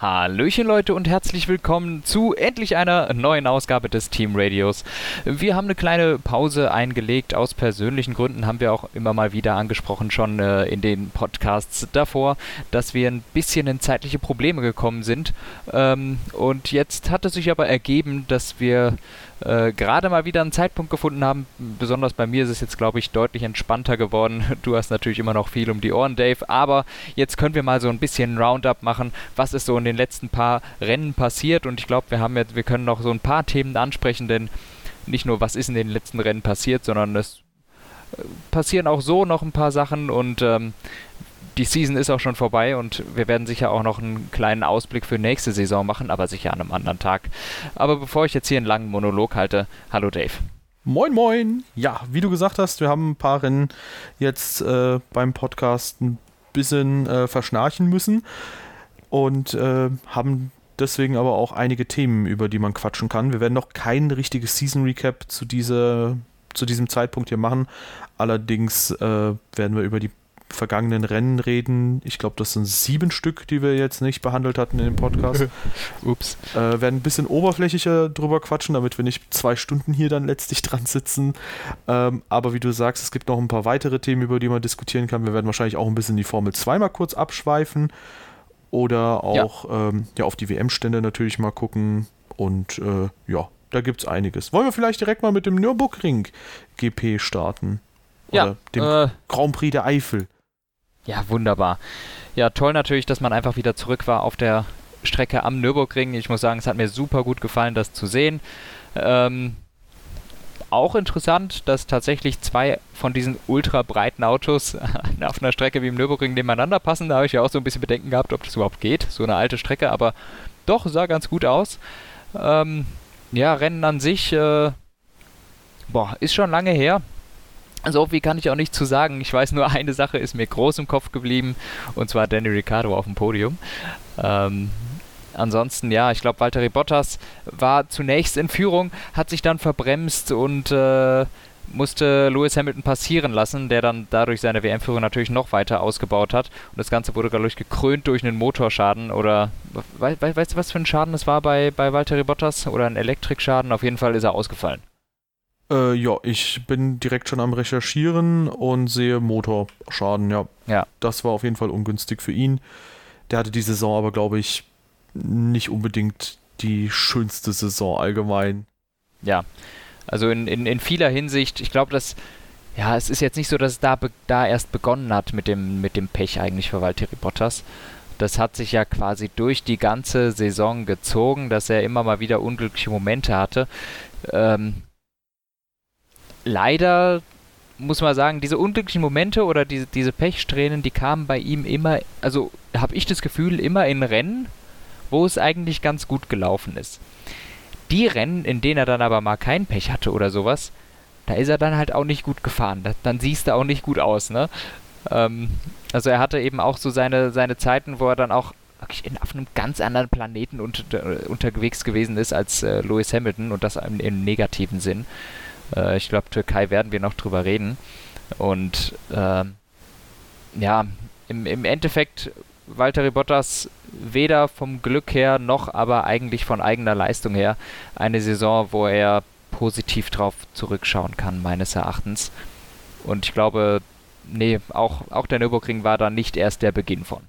Hallöchen Leute und herzlich willkommen zu endlich einer neuen Ausgabe des Team Radios. Wir haben eine kleine Pause eingelegt. Aus persönlichen Gründen haben wir auch immer mal wieder angesprochen, schon äh, in den Podcasts davor, dass wir ein bisschen in zeitliche Probleme gekommen sind. Ähm, und jetzt hat es sich aber ergeben, dass wir äh, gerade mal wieder einen Zeitpunkt gefunden haben. Besonders bei mir ist es jetzt, glaube ich, deutlich entspannter geworden. Du hast natürlich immer noch viel um die Ohren, Dave, aber jetzt können wir mal so ein bisschen Roundup machen, was ist so in den letzten paar Rennen passiert. Und ich glaube, wir haben jetzt, wir können noch so ein paar Themen ansprechen, denn nicht nur, was ist in den letzten Rennen passiert, sondern es äh, passieren auch so noch ein paar Sachen und ähm, die Season ist auch schon vorbei und wir werden sicher auch noch einen kleinen Ausblick für nächste Saison machen, aber sicher an einem anderen Tag. Aber bevor ich jetzt hier einen langen Monolog halte, hallo Dave. Moin, moin. Ja, wie du gesagt hast, wir haben ein paar Rennen jetzt äh, beim Podcast ein bisschen äh, verschnarchen müssen und äh, haben deswegen aber auch einige Themen, über die man quatschen kann. Wir werden noch kein richtiges Season Recap zu, diese, zu diesem Zeitpunkt hier machen. Allerdings äh, werden wir über die vergangenen Rennen reden. Ich glaube, das sind sieben Stück, die wir jetzt nicht behandelt hatten in dem Podcast. Ups. Äh, werden ein bisschen oberflächlicher drüber quatschen, damit wir nicht zwei Stunden hier dann letztlich dran sitzen. Ähm, aber wie du sagst, es gibt noch ein paar weitere Themen, über die man diskutieren kann. Wir werden wahrscheinlich auch ein bisschen die Formel 2 mal kurz abschweifen. Oder auch ja. Ähm, ja auf die WM-Stände natürlich mal gucken. Und äh, ja, da gibt es einiges. Wollen wir vielleicht direkt mal mit dem Nürburgring GP starten? Oder ja, dem äh, Grand Prix der Eifel. Ja, wunderbar. Ja, toll natürlich, dass man einfach wieder zurück war auf der Strecke am Nürburgring. Ich muss sagen, es hat mir super gut gefallen, das zu sehen. Ähm, auch interessant, dass tatsächlich zwei von diesen ultra breiten Autos auf einer Strecke wie im Nürburgring nebeneinander passen. Da habe ich ja auch so ein bisschen Bedenken gehabt, ob das überhaupt geht. So eine alte Strecke, aber doch, sah ganz gut aus. Ähm, ja, Rennen an sich, äh, boah, ist schon lange her. So viel kann ich auch nicht zu sagen. Ich weiß nur, eine Sache ist mir groß im Kopf geblieben, und zwar Danny Ricciardo auf dem Podium. Ähm, ansonsten, ja, ich glaube, Valtteri Bottas war zunächst in Führung, hat sich dann verbremst und äh, musste Lewis Hamilton passieren lassen, der dann dadurch seine WM-Führung natürlich noch weiter ausgebaut hat. Und das Ganze wurde, ich, gekrönt durch einen Motorschaden oder we we weißt du, was für ein Schaden es war bei, bei Valtteri Bottas? Oder ein Elektrikschaden? Auf jeden Fall ist er ausgefallen. Äh, ja, ich bin direkt schon am Recherchieren und sehe Motorschaden, ja. Ja. Das war auf jeden Fall ungünstig für ihn. Der hatte die Saison aber, glaube ich, nicht unbedingt die schönste Saison allgemein. Ja, also in, in, in vieler Hinsicht, ich glaube, dass, ja, es ist jetzt nicht so, dass es da, da erst begonnen hat mit dem, mit dem Pech eigentlich für Valtteri Bottas. Das hat sich ja quasi durch die ganze Saison gezogen, dass er immer mal wieder unglückliche Momente hatte. Ähm, leider muss man sagen, diese unglücklichen Momente oder diese, diese Pechsträhnen, die kamen bei ihm immer, also habe ich das Gefühl, immer in Rennen, wo es eigentlich ganz gut gelaufen ist. Die Rennen, in denen er dann aber mal kein Pech hatte oder sowas, da ist er dann halt auch nicht gut gefahren. Da, dann siehst du auch nicht gut aus, ne? Ähm, also er hatte eben auch so seine, seine Zeiten, wo er dann auch wirklich in, auf einem ganz anderen Planeten unter, äh, unterwegs gewesen ist als äh, Lewis Hamilton und das im, im negativen Sinn. Äh, ich glaube, Türkei werden wir noch drüber reden. Und äh, ja, im, im Endeffekt Valtteri Bottas weder vom Glück her noch aber eigentlich von eigener Leistung her eine Saison, wo er positiv drauf zurückschauen kann, meines Erachtens. Und ich glaube, nee, auch, auch der Nürburgring war da nicht erst der Beginn von.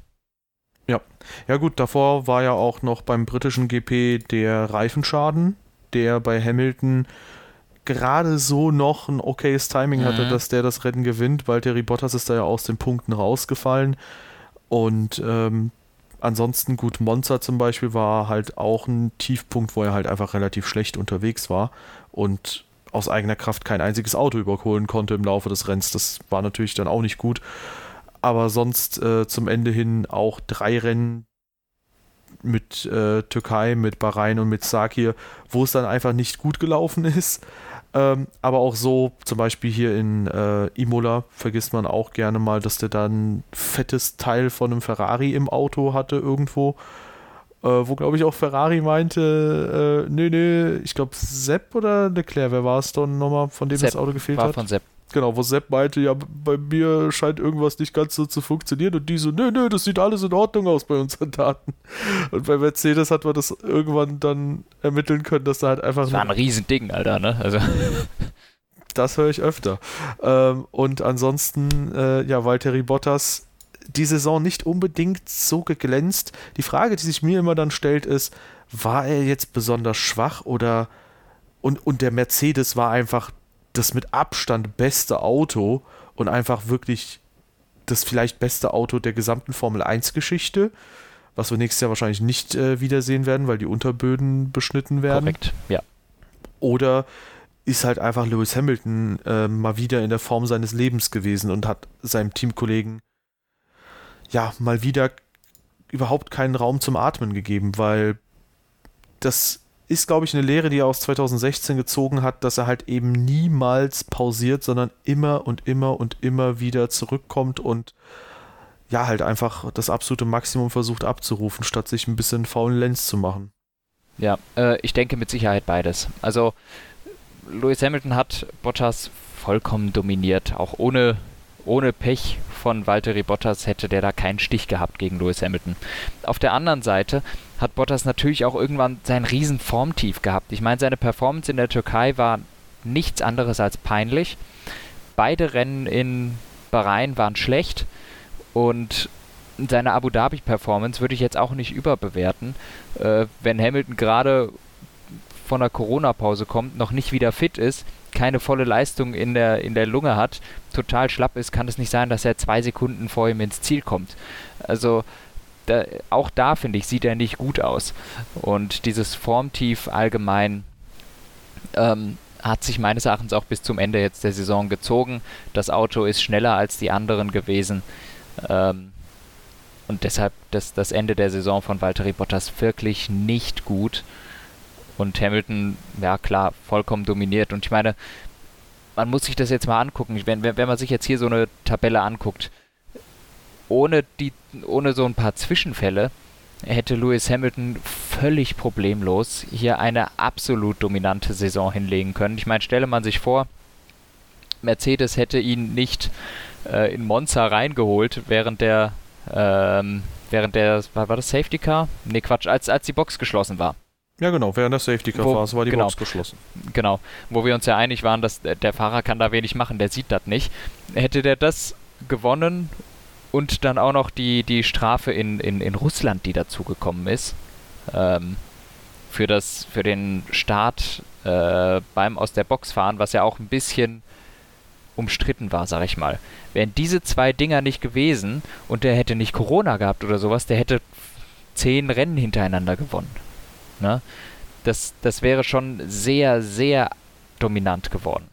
Ja, ja gut, davor war ja auch noch beim britischen GP der Reifenschaden, der bei Hamilton gerade so noch ein okayes Timing hatte, mhm. dass der das Rennen gewinnt, weil Terry Bottas ist da ja aus den Punkten rausgefallen. Und ähm, ansonsten gut, Monza zum Beispiel war halt auch ein Tiefpunkt, wo er halt einfach relativ schlecht unterwegs war und aus eigener Kraft kein einziges Auto überholen konnte im Laufe des Rennens. Das war natürlich dann auch nicht gut. Aber sonst äh, zum Ende hin auch drei Rennen mit äh, Türkei, mit Bahrain und mit Sakir, wo es dann einfach nicht gut gelaufen ist. Ähm, aber auch so, zum Beispiel hier in äh, Imola, vergisst man auch gerne mal, dass der dann ein fettes Teil von einem Ferrari im Auto hatte irgendwo. Äh, wo, glaube ich, auch Ferrari meinte, äh, nö, nö, ich glaube Sepp oder Leclerc, wer war es dann nochmal, von dem Sepp, das Auto gefehlt war hat? von Sepp. Genau, wo Sepp meinte, ja, bei mir scheint irgendwas nicht ganz so zu funktionieren und die so, nö, nö, das sieht alles in Ordnung aus bei unseren Daten. Und bei Mercedes hat man das irgendwann dann ermitteln können, dass da halt einfach. Das war ein Riesending, Alter, ne? Also. Das höre ich öfter. Ähm, und ansonsten, äh, ja, Valtteri Bottas, die Saison nicht unbedingt so geglänzt. Die Frage, die sich mir immer dann stellt, ist, war er jetzt besonders schwach oder und, und der Mercedes war einfach das mit Abstand beste Auto und einfach wirklich das vielleicht beste Auto der gesamten Formel 1-Geschichte, was wir nächstes Jahr wahrscheinlich nicht äh, wiedersehen werden, weil die Unterböden beschnitten werden. Korrekt, ja. Oder ist halt einfach Lewis Hamilton äh, mal wieder in der Form seines Lebens gewesen und hat seinem Teamkollegen ja mal wieder überhaupt keinen Raum zum Atmen gegeben, weil das ist, glaube ich, eine Lehre, die er aus 2016 gezogen hat, dass er halt eben niemals pausiert, sondern immer und immer und immer wieder zurückkommt und ja, halt einfach das absolute Maximum versucht abzurufen, statt sich ein bisschen faulen Lenz zu machen. Ja, äh, ich denke mit Sicherheit beides. Also Lewis Hamilton hat Bottas vollkommen dominiert, auch ohne, ohne Pech von Valtteri Bottas hätte der da keinen Stich gehabt gegen Lewis Hamilton. Auf der anderen Seite hat Bottas natürlich auch irgendwann sein riesen Formtief gehabt. Ich meine, seine Performance in der Türkei war nichts anderes als peinlich. Beide Rennen in Bahrain waren schlecht und seine Abu Dhabi-Performance würde ich jetzt auch nicht überbewerten. Äh, wenn Hamilton gerade von der Corona-Pause kommt, noch nicht wieder fit ist, keine volle Leistung in der, in der Lunge hat, total schlapp ist, kann es nicht sein, dass er zwei Sekunden vor ihm ins Ziel kommt. Also da, auch da, finde ich, sieht er nicht gut aus. Und dieses Formtief allgemein ähm, hat sich meines Erachtens auch bis zum Ende jetzt der Saison gezogen. Das Auto ist schneller als die anderen gewesen. Ähm, und deshalb das, das Ende der Saison von Valtteri Bottas wirklich nicht gut. Und Hamilton, ja klar, vollkommen dominiert. Und ich meine, man muss sich das jetzt mal angucken. Wenn, wenn, man sich jetzt hier so eine Tabelle anguckt, ohne, die, ohne so ein paar Zwischenfälle hätte Lewis Hamilton völlig problemlos hier eine absolut dominante Saison hinlegen können. Ich meine, stelle man sich vor, Mercedes hätte ihn nicht äh, in Monza reingeholt, während der, ähm, während der, war, war das Safety Car? Ne, Quatsch, als, als die Box geschlossen war. Ja, genau, während der Safety Car Phase war die genau, Box geschlossen. Genau, wo wir uns ja einig waren, dass der Fahrer kann da wenig machen, der sieht das nicht. Hätte der das gewonnen und dann auch noch die, die Strafe in, in, in Russland, die dazugekommen ist, ähm, für, das, für den Start äh, beim aus der Box fahren, was ja auch ein bisschen umstritten war, sag ich mal. Wären diese zwei Dinger nicht gewesen und der hätte nicht Corona gehabt oder sowas, der hätte zehn Rennen hintereinander gewonnen. Ne? Das, das wäre schon sehr, sehr dominant geworden.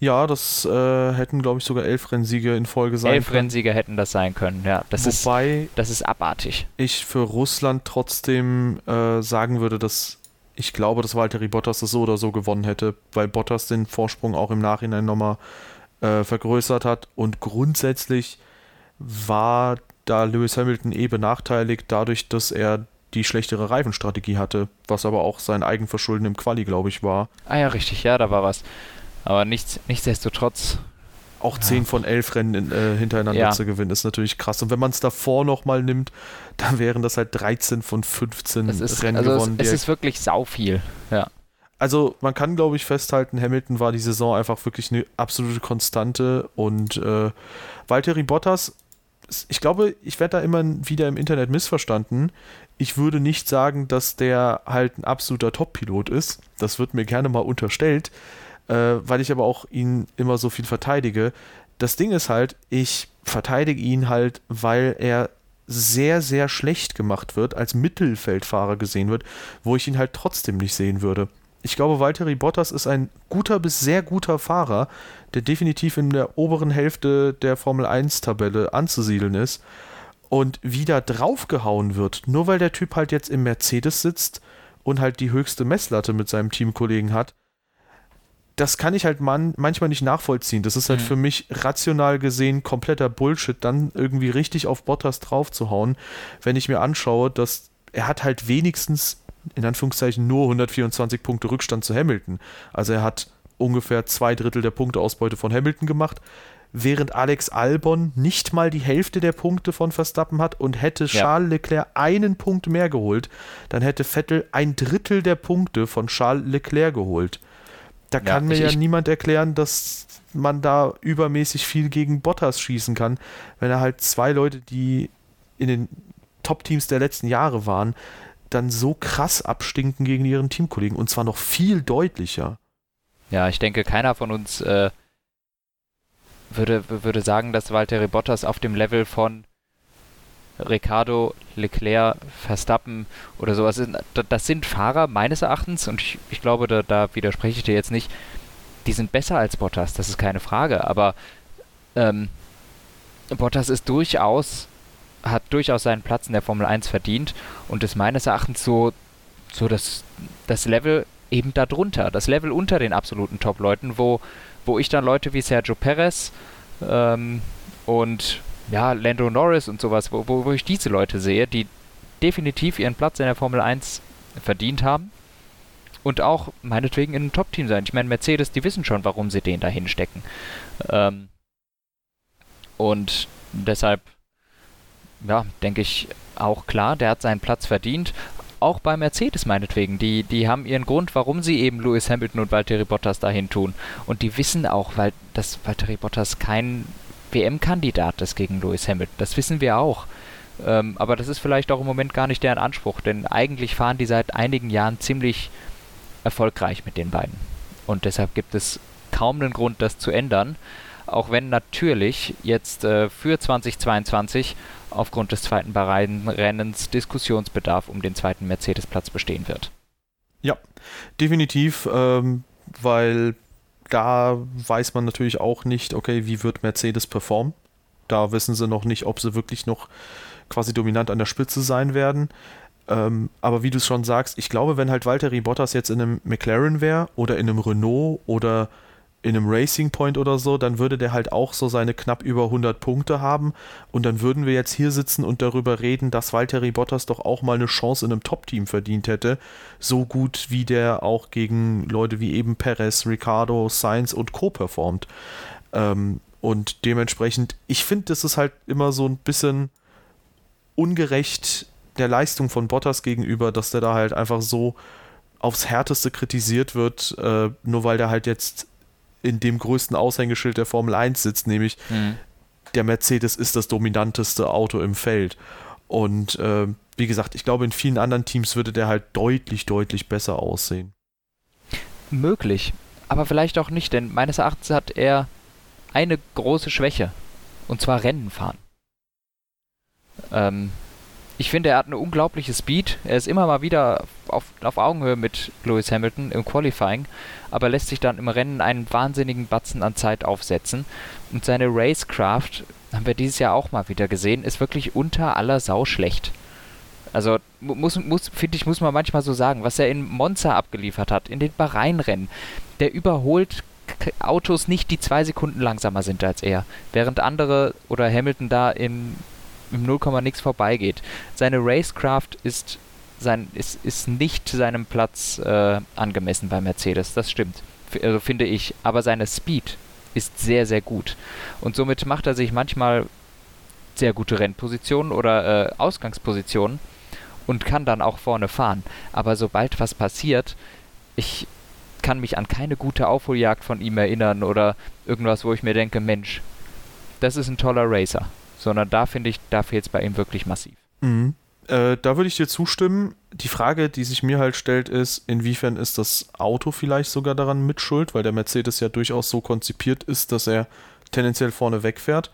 Ja, das äh, hätten, glaube ich, sogar elf Rennsieger in Folge sein elf können. Elf Rennsieger hätten das sein können, ja. Das Wobei ist, das ist abartig. ich für Russland trotzdem äh, sagen würde, dass ich glaube, dass Valtteri Bottas das so oder so gewonnen hätte, weil Bottas den Vorsprung auch im Nachhinein nochmal äh, vergrößert hat und grundsätzlich war da Lewis Hamilton eh benachteiligt, dadurch, dass er die schlechtere Reifenstrategie hatte, was aber auch sein Eigenverschulden im Quali, glaube ich, war. Ah ja, richtig, ja, da war was. Aber nichts, nichtsdestotrotz. Auch ja. 10 von 11 Rennen in, äh, hintereinander ja. zu gewinnen, ist natürlich krass. Und wenn man es davor nochmal nimmt, dann wären das halt 13 von 15 ist, Rennen also gewonnen. Es, es ist wirklich sau viel, ja. Also man kann, glaube ich, festhalten, Hamilton war die Saison einfach wirklich eine absolute Konstante und äh, Valtteri Bottas, ich glaube, ich werde da immer wieder im Internet missverstanden. Ich würde nicht sagen, dass der halt ein absoluter Top-Pilot ist. Das wird mir gerne mal unterstellt äh, weil ich aber auch ihn immer so viel verteidige. Das Ding ist halt, ich verteidige ihn halt, weil er sehr, sehr schlecht gemacht wird, als Mittelfeldfahrer gesehen wird, wo ich ihn halt trotzdem nicht sehen würde. Ich glaube, Valtteri Bottas ist ein guter bis sehr guter Fahrer, der definitiv in der oberen Hälfte der Formel 1-Tabelle anzusiedeln ist. Und wieder draufgehauen wird, nur weil der Typ halt jetzt im Mercedes sitzt und halt die höchste Messlatte mit seinem Teamkollegen hat, das kann ich halt man, manchmal nicht nachvollziehen. Das ist halt mhm. für mich rational gesehen kompletter Bullshit, dann irgendwie richtig auf Bottas drauf zu hauen, wenn ich mir anschaue, dass er hat halt wenigstens in Anführungszeichen nur 124 Punkte Rückstand zu Hamilton. Also er hat ungefähr zwei Drittel der Punkteausbeute von Hamilton gemacht, während Alex Albon nicht mal die Hälfte der Punkte von Verstappen hat und hätte Charles ja. Leclerc einen Punkt mehr geholt, dann hätte Vettel ein Drittel der Punkte von Charles Leclerc geholt. Da ja, kann mir ich, ja niemand erklären, dass man da übermäßig viel gegen Bottas schießen kann, wenn er halt zwei Leute, die in den Top-Teams der letzten Jahre waren, dann so krass abstinken gegen ihren Teamkollegen und zwar noch viel deutlicher. Ja, ich denke, keiner von uns äh, würde, würde sagen, dass Valtteri Bottas auf dem Level von Ricardo, Leclerc, Verstappen oder sowas sind. Das sind Fahrer meines Erachtens und ich, ich glaube, da, da widerspreche ich dir jetzt nicht. Die sind besser als Bottas, das ist keine Frage, aber ähm, Bottas ist durchaus hat durchaus seinen Platz in der Formel 1 verdient und ist meines Erachtens so, so das, das Level eben darunter, das Level unter den absoluten Top-Leuten, wo, wo ich dann Leute wie Sergio Perez ähm, und ja, Lando Norris und sowas, wo, wo, wo ich diese Leute sehe, die definitiv ihren Platz in der Formel 1 verdient haben und auch meinetwegen in einem Top-Team sein. Ich meine, Mercedes, die wissen schon, warum sie den da hinstecken. Ähm, und deshalb ja, denke ich auch klar, der hat seinen Platz verdient. Auch bei Mercedes meinetwegen. Die, die haben ihren Grund, warum sie eben Lewis Hamilton und Valtteri Bottas dahin tun. Und die wissen auch, weil dass Valtteri Bottas kein WM-Kandidat ist gegen Lewis Hamilton. Das wissen wir auch. Ähm, aber das ist vielleicht auch im Moment gar nicht deren Anspruch, denn eigentlich fahren die seit einigen Jahren ziemlich erfolgreich mit den beiden. Und deshalb gibt es kaum einen Grund, das zu ändern. Auch wenn natürlich jetzt äh, für 2022 aufgrund des zweiten Bahrain-Rennens Diskussionsbedarf um den zweiten Mercedes-Platz bestehen wird. Ja, definitiv, ähm, weil da weiß man natürlich auch nicht, okay, wie wird Mercedes performen. Da wissen sie noch nicht, ob sie wirklich noch quasi dominant an der Spitze sein werden. Ähm, aber wie du es schon sagst, ich glaube, wenn halt Valtteri Bottas jetzt in einem McLaren wäre oder in einem Renault oder in einem Racing Point oder so, dann würde der halt auch so seine knapp über 100 Punkte haben und dann würden wir jetzt hier sitzen und darüber reden, dass Valtteri Bottas doch auch mal eine Chance in einem Top-Team verdient hätte, so gut wie der auch gegen Leute wie eben Perez, Ricardo, Sainz und Co. performt. Ähm, und dementsprechend, ich finde, das ist halt immer so ein bisschen ungerecht der Leistung von Bottas gegenüber, dass der da halt einfach so aufs Härteste kritisiert wird, äh, nur weil der halt jetzt in dem größten Aushängeschild der Formel 1 sitzt, nämlich mhm. der Mercedes ist das dominanteste Auto im Feld. Und äh, wie gesagt, ich glaube, in vielen anderen Teams würde der halt deutlich, deutlich besser aussehen. Möglich, aber vielleicht auch nicht, denn meines Erachtens hat er eine große Schwäche, und zwar Rennen fahren. Ähm, ich finde, er hat eine unglaubliche Speed. Er ist immer mal wieder auf, auf Augenhöhe mit Lewis Hamilton im Qualifying, aber lässt sich dann im Rennen einen wahnsinnigen Batzen an Zeit aufsetzen. Und seine Racecraft, haben wir dieses Jahr auch mal wieder gesehen, ist wirklich unter aller Sau schlecht. Also muss, muss finde ich, muss man manchmal so sagen, was er in Monza abgeliefert hat, in den Bahrain-Rennen, der überholt Autos nicht, die zwei Sekunden langsamer sind als er, während andere oder Hamilton da in im 0, nix vorbeigeht. Seine Racecraft ist, sein, ist, ist nicht seinem Platz äh, angemessen bei Mercedes, das stimmt. Also finde ich. Aber seine Speed ist sehr, sehr gut. Und somit macht er sich manchmal sehr gute Rennpositionen oder äh, Ausgangspositionen und kann dann auch vorne fahren. Aber sobald was passiert, ich kann mich an keine gute Aufholjagd von ihm erinnern oder irgendwas, wo ich mir denke, Mensch, das ist ein toller Racer sondern da finde ich, da fehlt es bei ihm wirklich massiv. Mhm. Äh, da würde ich dir zustimmen. Die Frage, die sich mir halt stellt, ist, inwiefern ist das Auto vielleicht sogar daran mitschuld, weil der Mercedes ja durchaus so konzipiert ist, dass er tendenziell vorne wegfährt.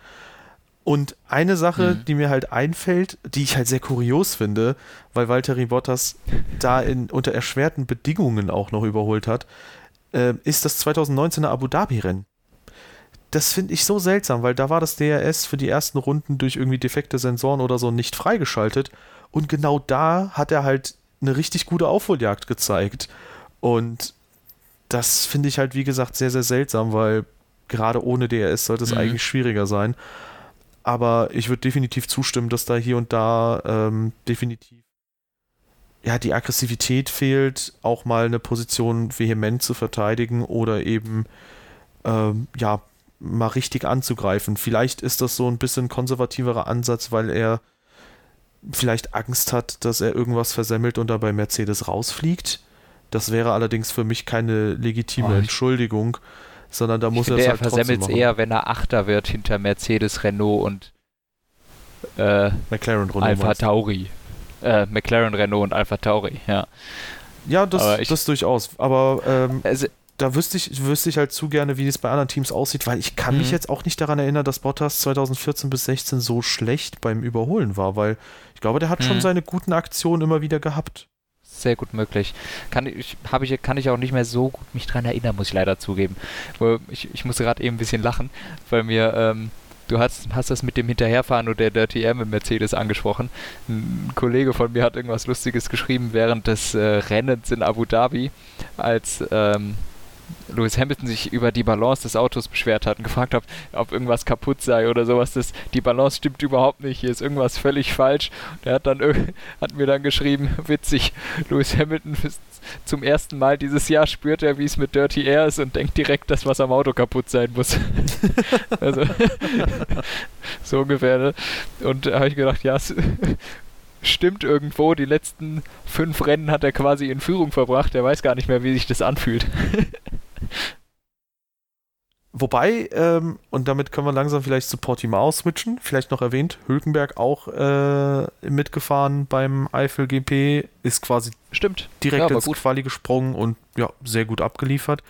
Und eine Sache, mhm. die mir halt einfällt, die ich halt sehr kurios finde, weil Valtteri Bottas da in, unter erschwerten Bedingungen auch noch überholt hat, äh, ist das 2019er Abu Dhabi-Rennen das finde ich so seltsam, weil da war das DRS für die ersten Runden durch irgendwie defekte Sensoren oder so nicht freigeschaltet. Und genau da hat er halt eine richtig gute Aufholjagd gezeigt. Und das finde ich halt, wie gesagt, sehr, sehr seltsam, weil gerade ohne DRS sollte es mhm. eigentlich schwieriger sein. Aber ich würde definitiv zustimmen, dass da hier und da ähm, definitiv ja, die Aggressivität fehlt, auch mal eine Position vehement zu verteidigen oder eben ähm, ja, mal richtig anzugreifen. Vielleicht ist das so ein bisschen konservativerer Ansatz, weil er vielleicht Angst hat, dass er irgendwas versemmelt und dabei Mercedes rausfliegt. Das wäre allerdings für mich keine legitime oh, Entschuldigung, sondern da muss er es halt er versemmelt es eher, wenn er Achter wird hinter Mercedes, Renault und äh, McLaren Renault Alpha Tauri. Äh, McLaren Renault und Alpha Tauri, ja. Ja, das, ich, das durchaus. Aber ähm, also, da wüsste ich, wüsste ich halt zu gerne, wie es bei anderen Teams aussieht, weil ich kann mhm. mich jetzt auch nicht daran erinnern, dass Bottas 2014 bis 16 so schlecht beim Überholen war, weil ich glaube, der hat mhm. schon seine guten Aktionen immer wieder gehabt. Sehr gut möglich. Kann ich, ich, kann ich auch nicht mehr so gut mich dran erinnern, muss ich leider zugeben. Ich, ich musste gerade eben ein bisschen lachen, weil mir, ähm, du hast, hast das mit dem Hinterherfahren und der Dirty Air mit Mercedes angesprochen. Ein Kollege von mir hat irgendwas Lustiges geschrieben während des äh, Rennens in Abu Dhabi, als ähm, Lewis Hamilton sich über die Balance des Autos beschwert hat und gefragt hat, ob irgendwas kaputt sei oder sowas. Das, die Balance stimmt überhaupt nicht, hier ist irgendwas völlig falsch. Und er hat, dann, hat mir dann geschrieben, witzig, Lewis Hamilton zum ersten Mal dieses Jahr spürt er, wie es mit Dirty Air ist und denkt direkt, dass was am Auto kaputt sein muss. also, so ungefähr. Ne? Und da habe ich gedacht, ja, stimmt irgendwo. Die letzten fünf Rennen hat er quasi in Führung verbracht. Er weiß gar nicht mehr, wie sich das anfühlt. Wobei, ähm, und damit können wir langsam vielleicht zu Portimao switchen, vielleicht noch erwähnt, Hülkenberg auch äh, mitgefahren beim Eifel GP, ist quasi Stimmt. direkt ja, ins gut. Quali gesprungen und ja, sehr gut abgeliefert.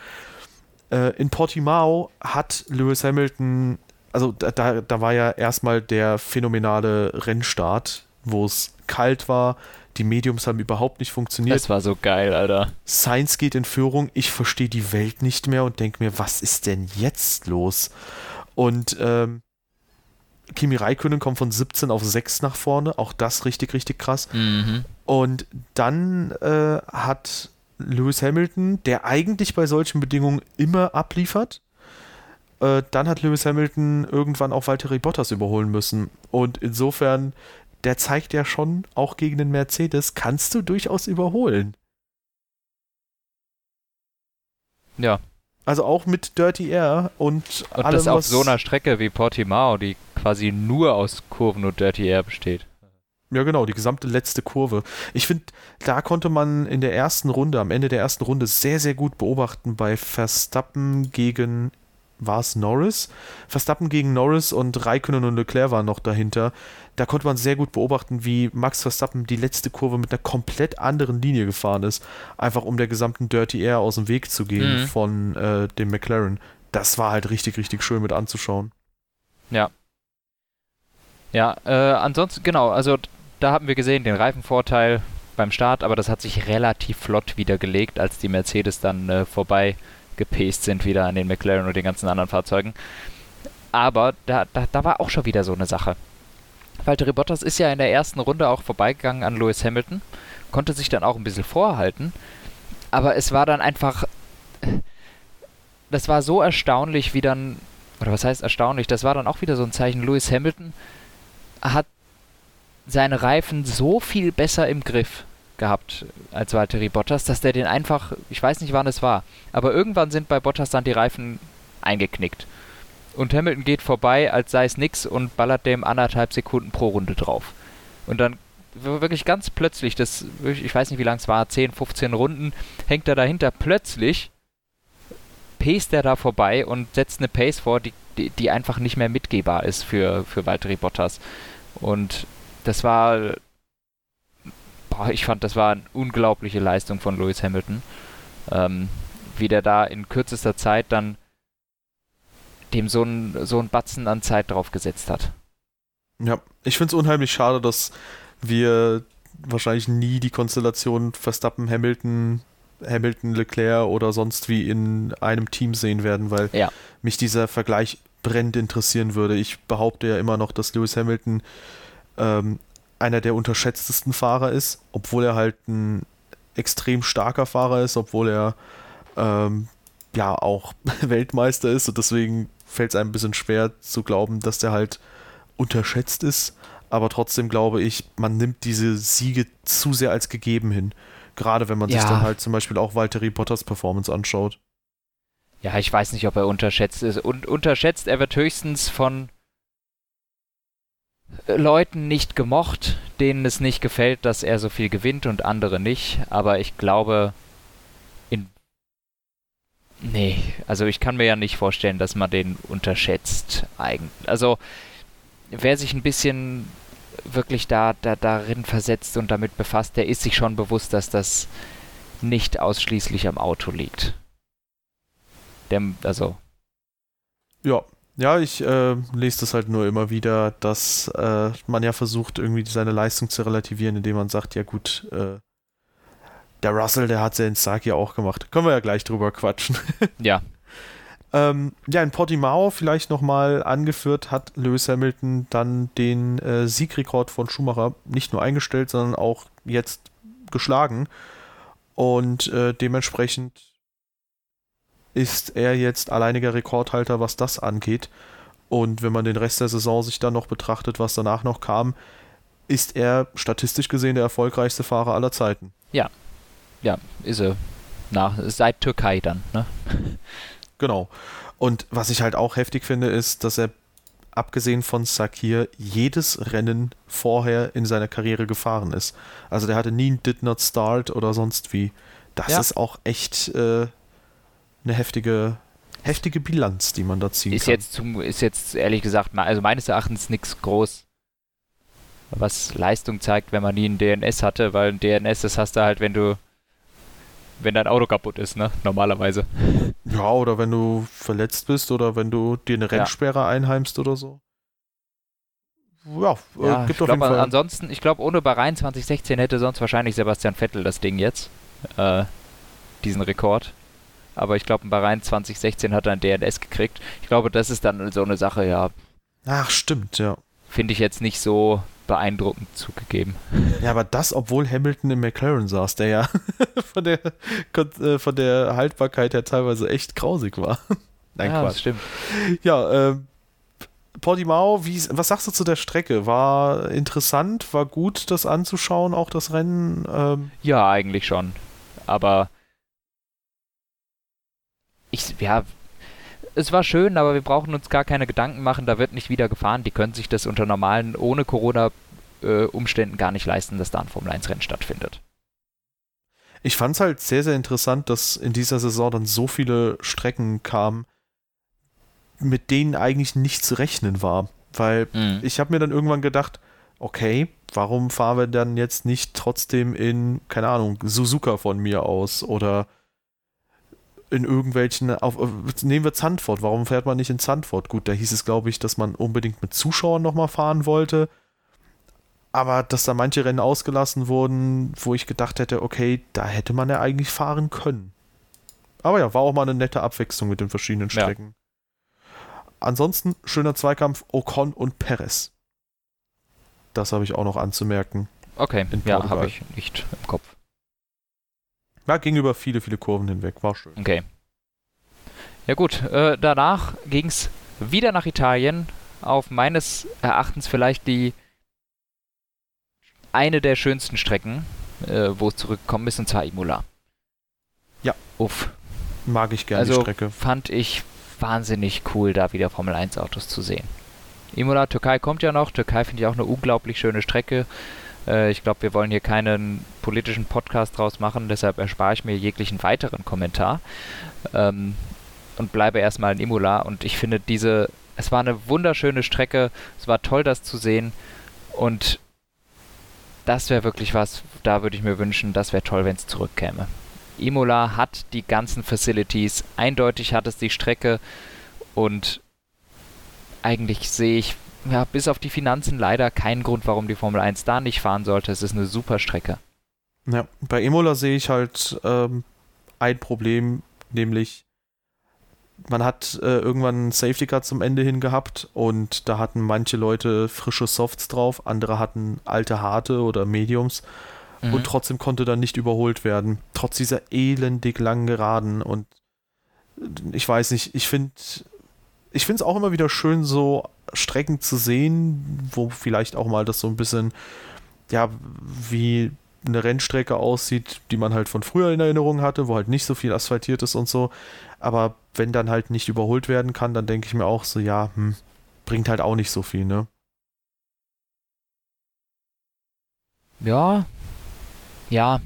Äh, in Portimao hat Lewis Hamilton, also da, da war ja erstmal der phänomenale Rennstart, wo es kalt war, die Mediums haben überhaupt nicht funktioniert. Das war so geil, Alter. Science geht in Führung, ich verstehe die Welt nicht mehr und denke mir, was ist denn jetzt los? Und ähm, Kimi Räikkönen kommt von 17 auf 6 nach vorne, auch das richtig, richtig krass. Mhm. Und dann äh, hat Lewis Hamilton, der eigentlich bei solchen Bedingungen immer abliefert, äh, dann hat Lewis Hamilton irgendwann auch Valtteri Bottas überholen müssen. Und insofern der zeigt ja schon, auch gegen den Mercedes kannst du durchaus überholen. Ja. Also auch mit Dirty Air und, und allem, das auf so einer Strecke wie Portimao, die quasi nur aus Kurven und Dirty Air besteht. Ja, genau, die gesamte letzte Kurve. Ich finde, da konnte man in der ersten Runde, am Ende der ersten Runde, sehr, sehr gut beobachten bei Verstappen gegen war es Norris? Verstappen gegen Norris und Raikkonen und Leclerc waren noch dahinter. Da konnte man sehr gut beobachten, wie Max Verstappen die letzte Kurve mit einer komplett anderen Linie gefahren ist, einfach um der gesamten Dirty Air aus dem Weg zu gehen mhm. von äh, dem McLaren. Das war halt richtig, richtig schön mit anzuschauen. Ja. Ja, äh, ansonsten, genau, also da haben wir gesehen, den Reifenvorteil beim Start, aber das hat sich relativ flott wieder gelegt, als die Mercedes dann äh, vorbei gepaced sind wieder an den McLaren und den ganzen anderen Fahrzeugen. Aber da, da, da war auch schon wieder so eine Sache. Valtteri Bottas ist ja in der ersten Runde auch vorbeigegangen an Lewis Hamilton, konnte sich dann auch ein bisschen vorhalten, aber es war dann einfach, das war so erstaunlich, wie dann, oder was heißt erstaunlich, das war dann auch wieder so ein Zeichen, Lewis Hamilton hat seine Reifen so viel besser im Griff gehabt als Valtteri Bottas, dass der den einfach, ich weiß nicht wann es war, aber irgendwann sind bei Bottas dann die Reifen eingeknickt. Und Hamilton geht vorbei, als sei es nix und ballert dem anderthalb Sekunden pro Runde drauf. Und dann wirklich ganz plötzlich, das, ich weiß nicht wie lang es war, 10, 15 Runden, hängt er dahinter plötzlich, paced er da vorbei und setzt eine Pace vor, die, die, die einfach nicht mehr mitgehbar ist für, für Valtteri Bottas. Und das war boah, ich fand, das war eine unglaubliche Leistung von Lewis Hamilton. Ähm, wie der da in kürzester Zeit dann dem so ein, so Batzen an Zeit drauf gesetzt hat. Ja, ich finde es unheimlich schade, dass wir wahrscheinlich nie die Konstellation Verstappen, Hamilton, Hamilton, Leclerc oder sonst wie in einem Team sehen werden, weil ja. mich dieser Vergleich brennend interessieren würde. Ich behaupte ja immer noch, dass Lewis Hamilton ähm, einer der unterschätztesten Fahrer ist, obwohl er halt ein extrem starker Fahrer ist, obwohl er ähm, ja auch Weltmeister ist und deswegen fällt es einem ein bisschen schwer zu glauben, dass der halt unterschätzt ist. aber trotzdem glaube ich, man nimmt diese Siege zu sehr als gegeben hin. Gerade wenn man ja. sich dann halt zum Beispiel auch Valtteri Bottas Performance anschaut. Ja, ich weiß nicht, ob er unterschätzt ist. Und unterschätzt, er wird höchstens von Leuten nicht gemocht, denen es nicht gefällt, dass er so viel gewinnt und andere nicht. Aber ich glaube, in. Nee, also ich kann mir ja nicht vorstellen, dass man den unterschätzt. Eigentlich. Also, wer sich ein bisschen wirklich da, da darin versetzt und damit befasst, der ist sich schon bewusst, dass das nicht ausschließlich am Auto liegt. Der, also. Ja, ja, ich äh, lese das halt nur immer wieder, dass äh, man ja versucht, irgendwie seine Leistung zu relativieren, indem man sagt, ja gut, äh, der Russell, der hat ja in Saki auch gemacht. Können wir ja gleich drüber quatschen. ja. Ähm, ja, in Portimao vielleicht nochmal angeführt hat Lewis Hamilton dann den äh, Siegrekord von Schumacher nicht nur eingestellt, sondern auch jetzt geschlagen. Und äh, dementsprechend ist er jetzt alleiniger Rekordhalter, was das angeht. Und wenn man den Rest der Saison sich dann noch betrachtet, was danach noch kam, ist er statistisch gesehen der erfolgreichste Fahrer aller Zeiten. Ja, ja, ist er. Nach, seit Türkei dann, ne? Genau. Und was ich halt auch heftig finde, ist, dass er abgesehen von Sakir jedes Rennen vorher in seiner Karriere gefahren ist. Also der hatte nie einen Did Not Start oder sonst wie. Das ja. ist auch echt äh, eine heftige, heftige Bilanz, die man da ziehen ist kann. Jetzt zum, ist jetzt ehrlich gesagt, also meines Erachtens nichts groß, was Leistung zeigt, wenn man nie ein DNS hatte, weil ein DNS, das hast du halt, wenn du wenn dein Auto kaputt ist, ne? Normalerweise. Ja, oder wenn du verletzt bist oder wenn du dir eine Rennsperre ja. einheimst oder so. Ja, äh, ja gibt auf glaub, jeden Fall. Ansonsten, ich glaube, ohne Bahrain 2016 hätte sonst wahrscheinlich Sebastian Vettel das Ding jetzt. Äh, diesen Rekord. Aber ich glaube, ein Bahrain 2016 hat er ein DNS gekriegt. Ich glaube, das ist dann so eine Sache, ja. Ach, stimmt, ja. Finde ich jetzt nicht so beeindruckend zugegeben. Ja, aber das, obwohl Hamilton im McLaren saß, der ja von der, äh, von der Haltbarkeit her teilweise echt grausig war. Nein, ja, Quatsch. stimmt. Ja, äh, Portimao, wie, was sagst du zu der Strecke? War interessant, war gut, das anzuschauen, auch das Rennen? Ähm ja, eigentlich schon. Aber ich, ja, es war schön, aber wir brauchen uns gar keine Gedanken machen, da wird nicht wieder gefahren. Die können sich das unter normalen, ohne Corona-Umständen äh, gar nicht leisten, dass da ein Formel-1-Rennen stattfindet. Ich fand es halt sehr, sehr interessant, dass in dieser Saison dann so viele Strecken kamen, mit denen eigentlich nicht zu rechnen war. Weil mhm. ich habe mir dann irgendwann gedacht, okay, warum fahren wir dann jetzt nicht trotzdem in, keine Ahnung, Suzuka von mir aus oder in irgendwelchen, auf, nehmen wir Zandvoort, warum fährt man nicht in Zandvoort? Gut, da hieß es, glaube ich, dass man unbedingt mit Zuschauern nochmal fahren wollte. Aber dass da manche Rennen ausgelassen wurden, wo ich gedacht hätte, okay, da hätte man ja eigentlich fahren können. Aber ja, war auch mal eine nette Abwechslung mit den verschiedenen Strecken. Ja. Ansonsten schöner Zweikampf Ocon und Perez. Das habe ich auch noch anzumerken. Okay, ja, habe ich nicht im Kopf. Ja, ging über viele, viele Kurven hinweg. War schön. Okay. Ja gut, äh, danach ging es wieder nach Italien. Auf meines Erachtens vielleicht die eine der schönsten Strecken, äh, wo es zurückgekommen ist, und zwar Imola. Ja. Uff. Mag ich gerne also die Strecke. Fand ich wahnsinnig cool, da wieder Formel 1 Autos zu sehen. Imola, Türkei kommt ja noch. Türkei finde ich auch eine unglaublich schöne Strecke. Äh, ich glaube, wir wollen hier keinen politischen Podcast draus machen, deshalb erspare ich mir jeglichen weiteren Kommentar ähm, und bleibe erstmal in Imola. Und ich finde diese, es war eine wunderschöne Strecke, es war toll, das zu sehen und das wäre wirklich was, da würde ich mir wünschen, das wäre toll, wenn es zurückkäme. Imola hat die ganzen Facilities, eindeutig hat es die Strecke und eigentlich sehe ich ja, bis auf die Finanzen leider keinen Grund, warum die Formel 1 da nicht fahren sollte. Es ist eine super Strecke. Ja, bei Imola sehe ich halt ähm, ein Problem, nämlich man hat äh, irgendwann einen Safety Car zum Ende hin gehabt und da hatten manche Leute frische Softs drauf, andere hatten alte harte oder Mediums mhm. und trotzdem konnte dann nicht überholt werden, trotz dieser elendig langen Geraden und ich weiß nicht, ich finde ich finde es auch immer wieder schön, so Strecken zu sehen, wo vielleicht auch mal das so ein bisschen, ja, wie eine Rennstrecke aussieht, die man halt von früher in Erinnerung hatte, wo halt nicht so viel asphaltiert ist und so. Aber wenn dann halt nicht überholt werden kann, dann denke ich mir auch so, ja, hm, bringt halt auch nicht so viel, ne? Ja, ja,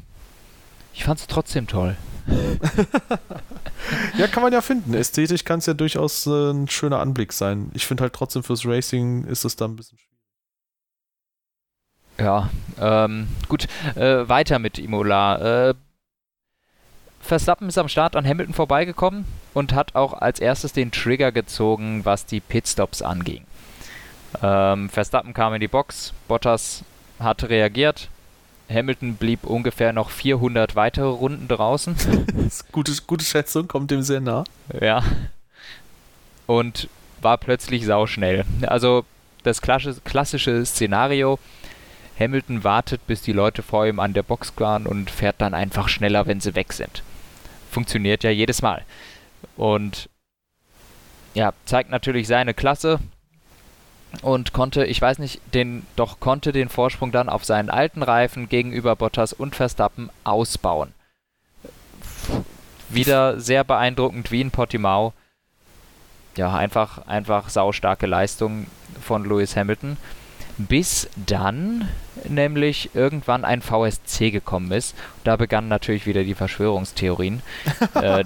ich fand es trotzdem toll. ja, kann man ja finden. Ästhetisch kann es ja durchaus äh, ein schöner Anblick sein. Ich finde halt trotzdem fürs Racing ist es dann ein bisschen schwierig. Ja, ähm, gut, äh, weiter mit Imola. Äh, Verstappen ist am Start an Hamilton vorbeigekommen und hat auch als erstes den Trigger gezogen, was die Pitstops anging. Ähm, Verstappen kam in die Box, Bottas hat reagiert, Hamilton blieb ungefähr noch 400 weitere Runden draußen. gute, gute Schätzung, kommt dem sehr nah. Ja. Und war plötzlich sauschnell. Also das klassische Szenario. Hamilton wartet, bis die Leute vor ihm an der Box waren und fährt dann einfach schneller, wenn sie weg sind. Funktioniert ja jedes Mal. Und ja, zeigt natürlich seine Klasse, und konnte, ich weiß nicht, den, doch konnte den Vorsprung dann auf seinen alten Reifen gegenüber Bottas und Verstappen ausbauen. Wieder sehr beeindruckend wie in Portimao. Ja, einfach, einfach saustarke Leistung von Lewis Hamilton. Bis dann nämlich irgendwann ein VSC gekommen ist. Da begannen natürlich wieder die Verschwörungstheorien, äh,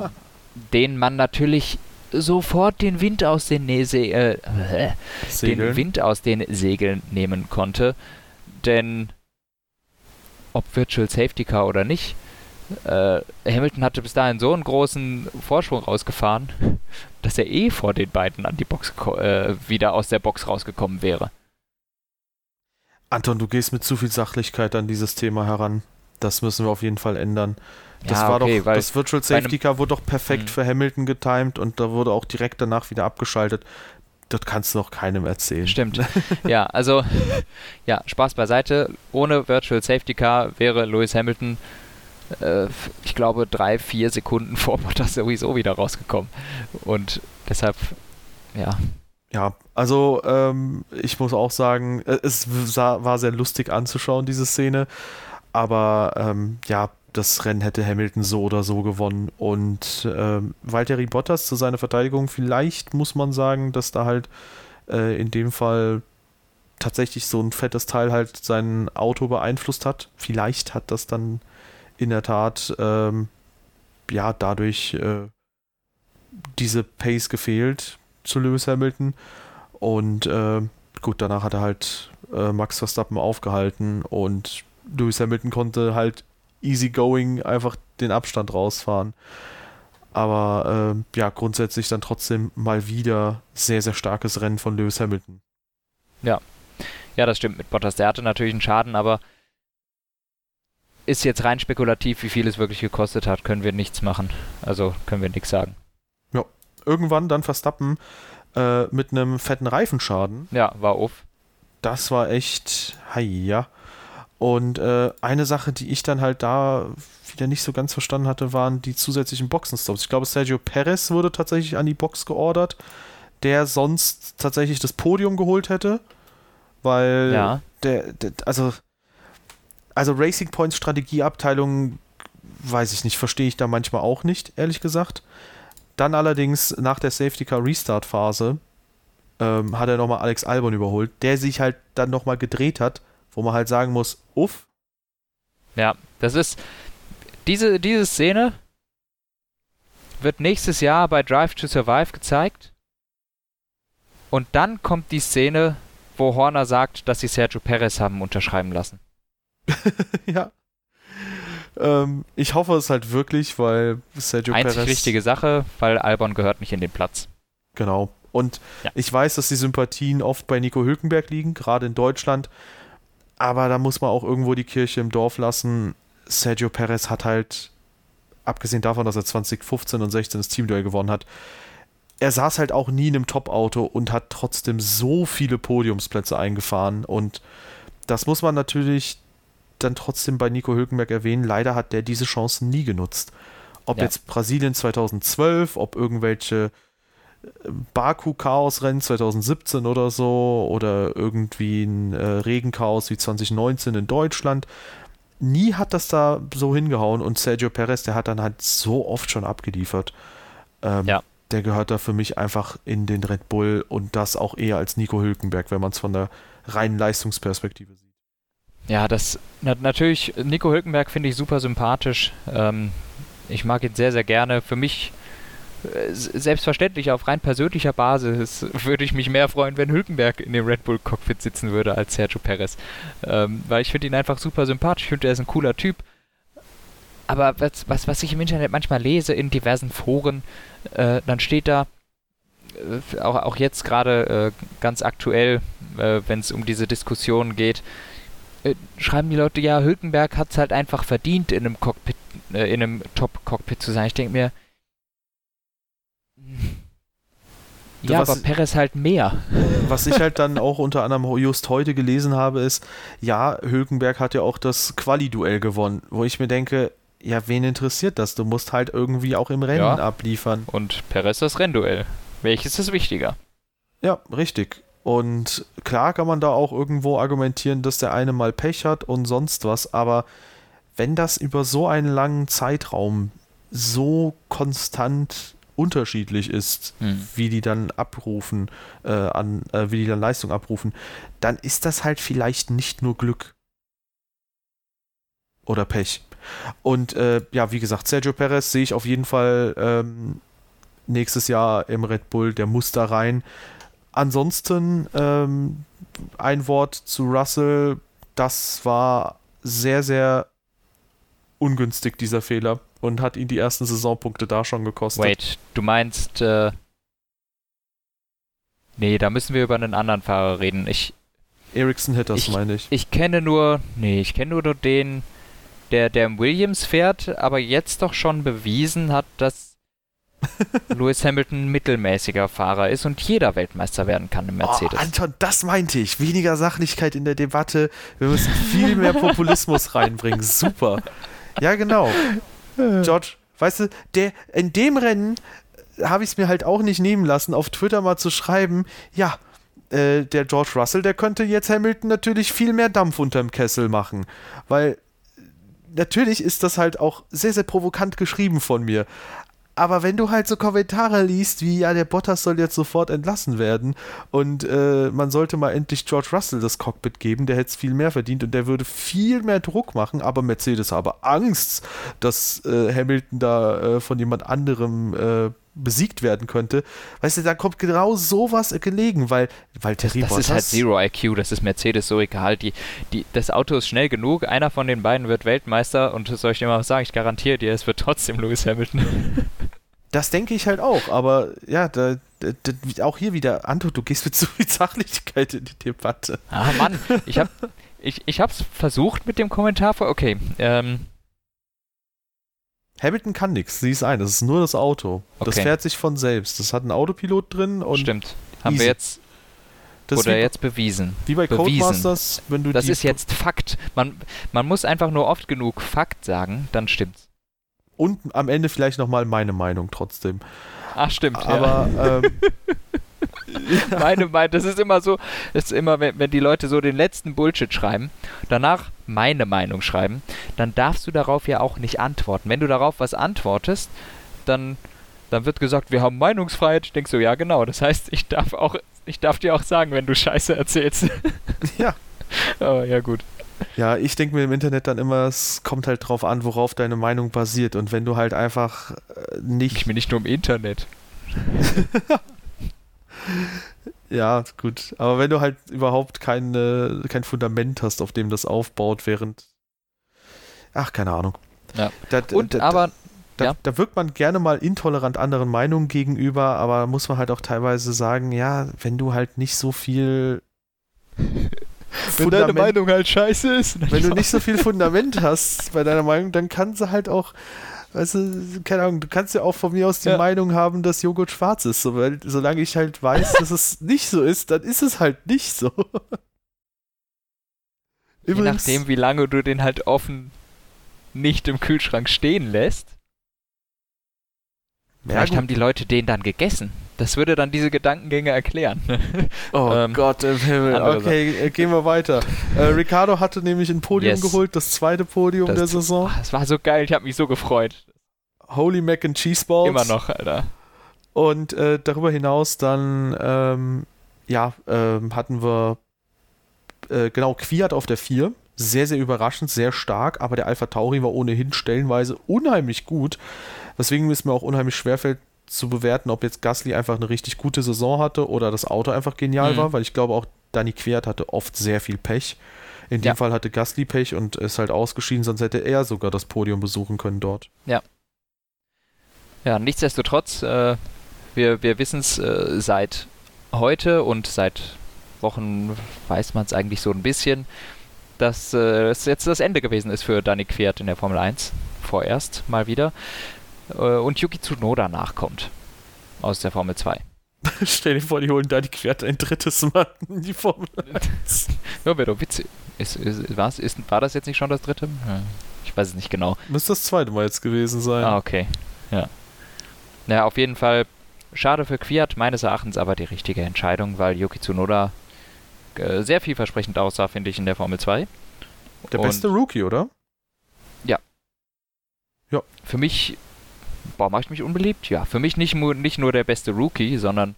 denen man natürlich sofort den Wind aus den, ne äh, den Wind aus den Segeln nehmen konnte. Denn ob Virtual Safety Car oder nicht, äh, Hamilton hatte bis dahin so einen großen Vorsprung rausgefahren, dass er eh vor den beiden an die Box äh, wieder aus der Box rausgekommen wäre. Anton, du gehst mit zu viel Sachlichkeit an dieses Thema heran. Das müssen wir auf jeden Fall ändern. Das ja, war okay, doch, das Virtual Safety Car wurde doch perfekt mh. für Hamilton getimed und da wurde auch direkt danach wieder abgeschaltet. Das kannst du noch keinem erzählen. Stimmt. ja, also, ja, Spaß beiseite. Ohne Virtual Safety Car wäre Lewis Hamilton, äh, ich glaube, drei, vier Sekunden vor Bottas sowieso wieder rausgekommen. Und deshalb, ja. Ja, also ähm, ich muss auch sagen, äh, es sah, war sehr lustig anzuschauen, diese Szene. Aber ähm, ja, das Rennen hätte Hamilton so oder so gewonnen. Und ähm, Valtteri Bottas zu seiner Verteidigung, vielleicht muss man sagen, dass da halt äh, in dem Fall tatsächlich so ein fettes Teil halt sein Auto beeinflusst hat. Vielleicht hat das dann in der Tat ähm, ja dadurch äh, diese Pace gefehlt zu Lewis Hamilton. Und äh, gut, danach hat er halt äh, Max Verstappen aufgehalten und Lewis Hamilton konnte halt easygoing einfach den Abstand rausfahren. Aber äh, ja, grundsätzlich dann trotzdem mal wieder sehr, sehr starkes Rennen von Lewis Hamilton. Ja. Ja, das stimmt mit Bottas. Der hatte natürlich einen Schaden, aber ist jetzt rein spekulativ, wie viel es wirklich gekostet hat, können wir nichts machen. Also können wir nichts sagen. Ja. Irgendwann dann Verstappen äh, mit einem fetten Reifenschaden. Ja, war auf. Das war echt, hi, ja. Und äh, eine Sache, die ich dann halt da wieder nicht so ganz verstanden hatte, waren die zusätzlichen Boxenstops. Ich glaube, Sergio Perez wurde tatsächlich an die Box geordert, der sonst tatsächlich das Podium geholt hätte, weil ja. der, der, also, also Racing Points Strategieabteilung, weiß ich nicht, verstehe ich da manchmal auch nicht, ehrlich gesagt. Dann allerdings nach der Safety Car Restart Phase ähm, hat er nochmal Alex Albon überholt, der sich halt dann nochmal gedreht hat wo man halt sagen muss, uff. Ja, das ist diese, diese Szene wird nächstes Jahr bei Drive to Survive gezeigt. Und dann kommt die Szene, wo Horner sagt, dass sie Sergio Perez haben unterschreiben lassen. ja. Ähm, ich hoffe es halt wirklich, weil Sergio Einzig Perez. richtige Sache, weil Albon gehört nicht in den Platz. Genau. Und ja. ich weiß, dass die Sympathien oft bei Nico Hülkenberg liegen, gerade in Deutschland. Aber da muss man auch irgendwo die Kirche im Dorf lassen. Sergio Perez hat halt, abgesehen davon, dass er 2015 und 16 das Teamduell gewonnen hat, er saß halt auch nie in einem Top-Auto und hat trotzdem so viele Podiumsplätze eingefahren. Und das muss man natürlich dann trotzdem bei Nico Hülkenberg erwähnen. Leider hat der diese Chancen nie genutzt. Ob ja. jetzt Brasilien 2012, ob irgendwelche Baku-Chaos-Rennen 2017 oder so oder irgendwie ein äh, Regenchaos wie 2019 in Deutschland. Nie hat das da so hingehauen und Sergio Perez, der hat dann halt so oft schon abgeliefert. Ähm, ja. Der gehört da für mich einfach in den Red Bull und das auch eher als Nico Hülkenberg, wenn man es von der reinen Leistungsperspektive sieht. Ja, das na, natürlich, Nico Hülkenberg finde ich super sympathisch. Ähm, ich mag ihn sehr, sehr gerne. Für mich selbstverständlich auf rein persönlicher Basis würde ich mich mehr freuen, wenn Hülkenberg in dem Red Bull Cockpit sitzen würde als Sergio Perez. Ähm, weil ich finde ihn einfach super sympathisch. Ich finde, er ist ein cooler Typ. Aber was, was, was ich im Internet manchmal lese in diversen Foren, äh, dann steht da, äh, auch, auch jetzt gerade äh, ganz aktuell, äh, wenn es um diese Diskussion geht, äh, schreiben die Leute, ja, Hülkenberg hat es halt einfach verdient, in einem Cockpit, äh, in einem Top-Cockpit zu sein. Ich denke mir, ja, was, aber Perez halt mehr. Was ich halt dann auch unter anderem just heute gelesen habe, ist, ja, Hülkenberg hat ja auch das Quali-Duell gewonnen, wo ich mir denke, ja, wen interessiert das? Du musst halt irgendwie auch im Rennen ja. abliefern. Und Perez das Rennduell. Welches ist wichtiger? Ja, richtig. Und klar kann man da auch irgendwo argumentieren, dass der eine mal Pech hat und sonst was, aber wenn das über so einen langen Zeitraum so konstant unterschiedlich ist, hm. wie die dann abrufen, äh, an, äh, wie die dann Leistung abrufen, dann ist das halt vielleicht nicht nur Glück. Oder Pech. Und äh, ja, wie gesagt, Sergio Perez sehe ich auf jeden Fall ähm, nächstes Jahr im Red Bull, der muss da rein. Ansonsten ähm, ein Wort zu Russell, das war sehr, sehr ungünstig, dieser Fehler und hat ihn die ersten Saisonpunkte da schon gekostet. Wait, du meinst, äh, nee, da müssen wir über einen anderen Fahrer reden. Ich, Ericsson Hitters, meine ich. Ich kenne nur, nee, ich kenne nur den, der, der im Williams fährt, aber jetzt doch schon bewiesen hat, dass Lewis Hamilton ein mittelmäßiger Fahrer ist und jeder Weltmeister werden kann im Mercedes. Oh, Anton, das meinte ich. Weniger Sachlichkeit in der Debatte. Wir müssen viel mehr Populismus reinbringen. Super. Ja, genau. George, weißt du, der, in dem Rennen habe ich es mir halt auch nicht nehmen lassen, auf Twitter mal zu schreiben, ja, äh, der George Russell, der könnte jetzt Hamilton natürlich viel mehr Dampf unterm Kessel machen. Weil natürlich ist das halt auch sehr, sehr provokant geschrieben von mir. Aber wenn du halt so Kommentare liest, wie ja, der Bottas soll jetzt sofort entlassen werden und äh, man sollte mal endlich George Russell das Cockpit geben, der hätte es viel mehr verdient und der würde viel mehr Druck machen, aber Mercedes habe Angst, dass äh, Hamilton da äh, von jemand anderem äh, besiegt werden könnte. Weißt du, da kommt genau sowas gelegen, weil, weil Terry das, das ist halt Zero IQ, das ist Mercedes so egal. Die, die, das Auto ist schnell genug, einer von den beiden wird Weltmeister und das soll ich dir mal sagen, ich garantiere dir, es wird trotzdem Lewis Hamilton. Das denke ich halt auch, aber ja, da, da, auch hier wieder, Anto, du gehst mit so viel Sachlichkeit in die Debatte. Ah Mann, ich habe ich, ich hab's versucht mit dem Kommentar vor. Okay, ähm. Hamilton kann nichts, sieh es ein, das ist nur das Auto. Okay. Das fährt sich von selbst. Das hat einen Autopilot drin und. Stimmt. Haben easy. wir jetzt. Das oder jetzt bewiesen. Wie bei bewiesen. Codemasters, wenn du Das ist jetzt Fakt. Man, man muss einfach nur oft genug Fakt sagen, dann stimmt's und am Ende vielleicht nochmal meine Meinung trotzdem. Ach, stimmt. Aber ja. ähm, meine Meinung, das ist immer so, das ist immer, wenn, wenn die Leute so den letzten Bullshit schreiben, danach meine Meinung schreiben, dann darfst du darauf ja auch nicht antworten. Wenn du darauf was antwortest, dann, dann wird gesagt, wir haben Meinungsfreiheit. Ich denke so, ja genau. Das heißt, ich darf auch, ich darf dir auch sagen, wenn du Scheiße erzählst. Ja. Aber ja gut. Ja, ich denke mir im Internet dann immer, es kommt halt drauf an, worauf deine Meinung basiert. Und wenn du halt einfach äh, nicht. Ich bin nicht nur im Internet. ja, gut. Aber wenn du halt überhaupt keine, kein Fundament hast, auf dem das aufbaut, während. Ach, keine Ahnung. Ja. Da, Und da, aber. Da, ja. da wirkt man gerne mal intolerant anderen Meinungen gegenüber, aber muss man halt auch teilweise sagen, ja, wenn du halt nicht so viel wenn deine Meinung halt scheiße ist. Wenn du nicht so viel Fundament hast bei deiner Meinung, dann kann sie halt auch, weißt du, keine Ahnung, du kannst ja auch von mir aus die ja. Meinung haben, dass Joghurt schwarz ist. So, weil, solange ich halt weiß, dass es nicht so ist, dann ist es halt nicht so. Übrigens, Je nachdem, wie lange du den halt offen nicht im Kühlschrank stehen lässt. Vielleicht ja, haben die Leute den dann gegessen. Das würde dann diese Gedankengänge erklären. Oh ähm, Gott im Himmel. Okay, Sache. Äh, gehen wir weiter. äh, Ricardo hatte nämlich ein Podium yes. geholt, das zweite Podium das, der Saison. Das war so geil, ich habe mich so gefreut. Holy Mac and Cheese Balls. Immer noch, Alter. Und äh, darüber hinaus dann, ähm, ja, ähm, hatten wir äh, genau Quiat auf der 4. Sehr, sehr überraschend, sehr stark, aber der Alpha Tauri war ohnehin stellenweise unheimlich gut. Weswegen es mir auch unheimlich schwerfällt zu bewerten, ob jetzt Gasly einfach eine richtig gute Saison hatte oder das Auto einfach genial mhm. war, weil ich glaube auch Danny Quert hatte oft sehr viel Pech. In dem ja. Fall hatte Gasly Pech und ist halt ausgeschieden, sonst hätte er sogar das Podium besuchen können dort. Ja. Ja, nichtsdestotrotz, äh, wir, wir wissen es äh, seit heute und seit Wochen weiß man es eigentlich so ein bisschen, dass äh, es jetzt das Ende gewesen ist für Danny Quert in der Formel 1. Vorerst mal wieder. Äh, und Yuki Tsunoda nachkommt aus der Formel 2. Stell dir vor, die holen Danny Quert ein drittes Mal in die Formel 1. ja, wäre doch witzig. Ist, ist, was? Ist, war das jetzt nicht schon das dritte? Ich weiß es nicht genau. Müsste das zweite Mal jetzt gewesen sein. Ah, okay. Ja. Ja, auf jeden Fall schade für Quiert, meines Erachtens aber die richtige Entscheidung, weil Yuki Tsunoda äh, sehr vielversprechend aussah, finde ich, in der Formel 2. Der Und beste Rookie, oder? Ja. Ja. Für mich, boah, mache ich mich unbeliebt? Ja, für mich nicht, nicht nur der beste Rookie, sondern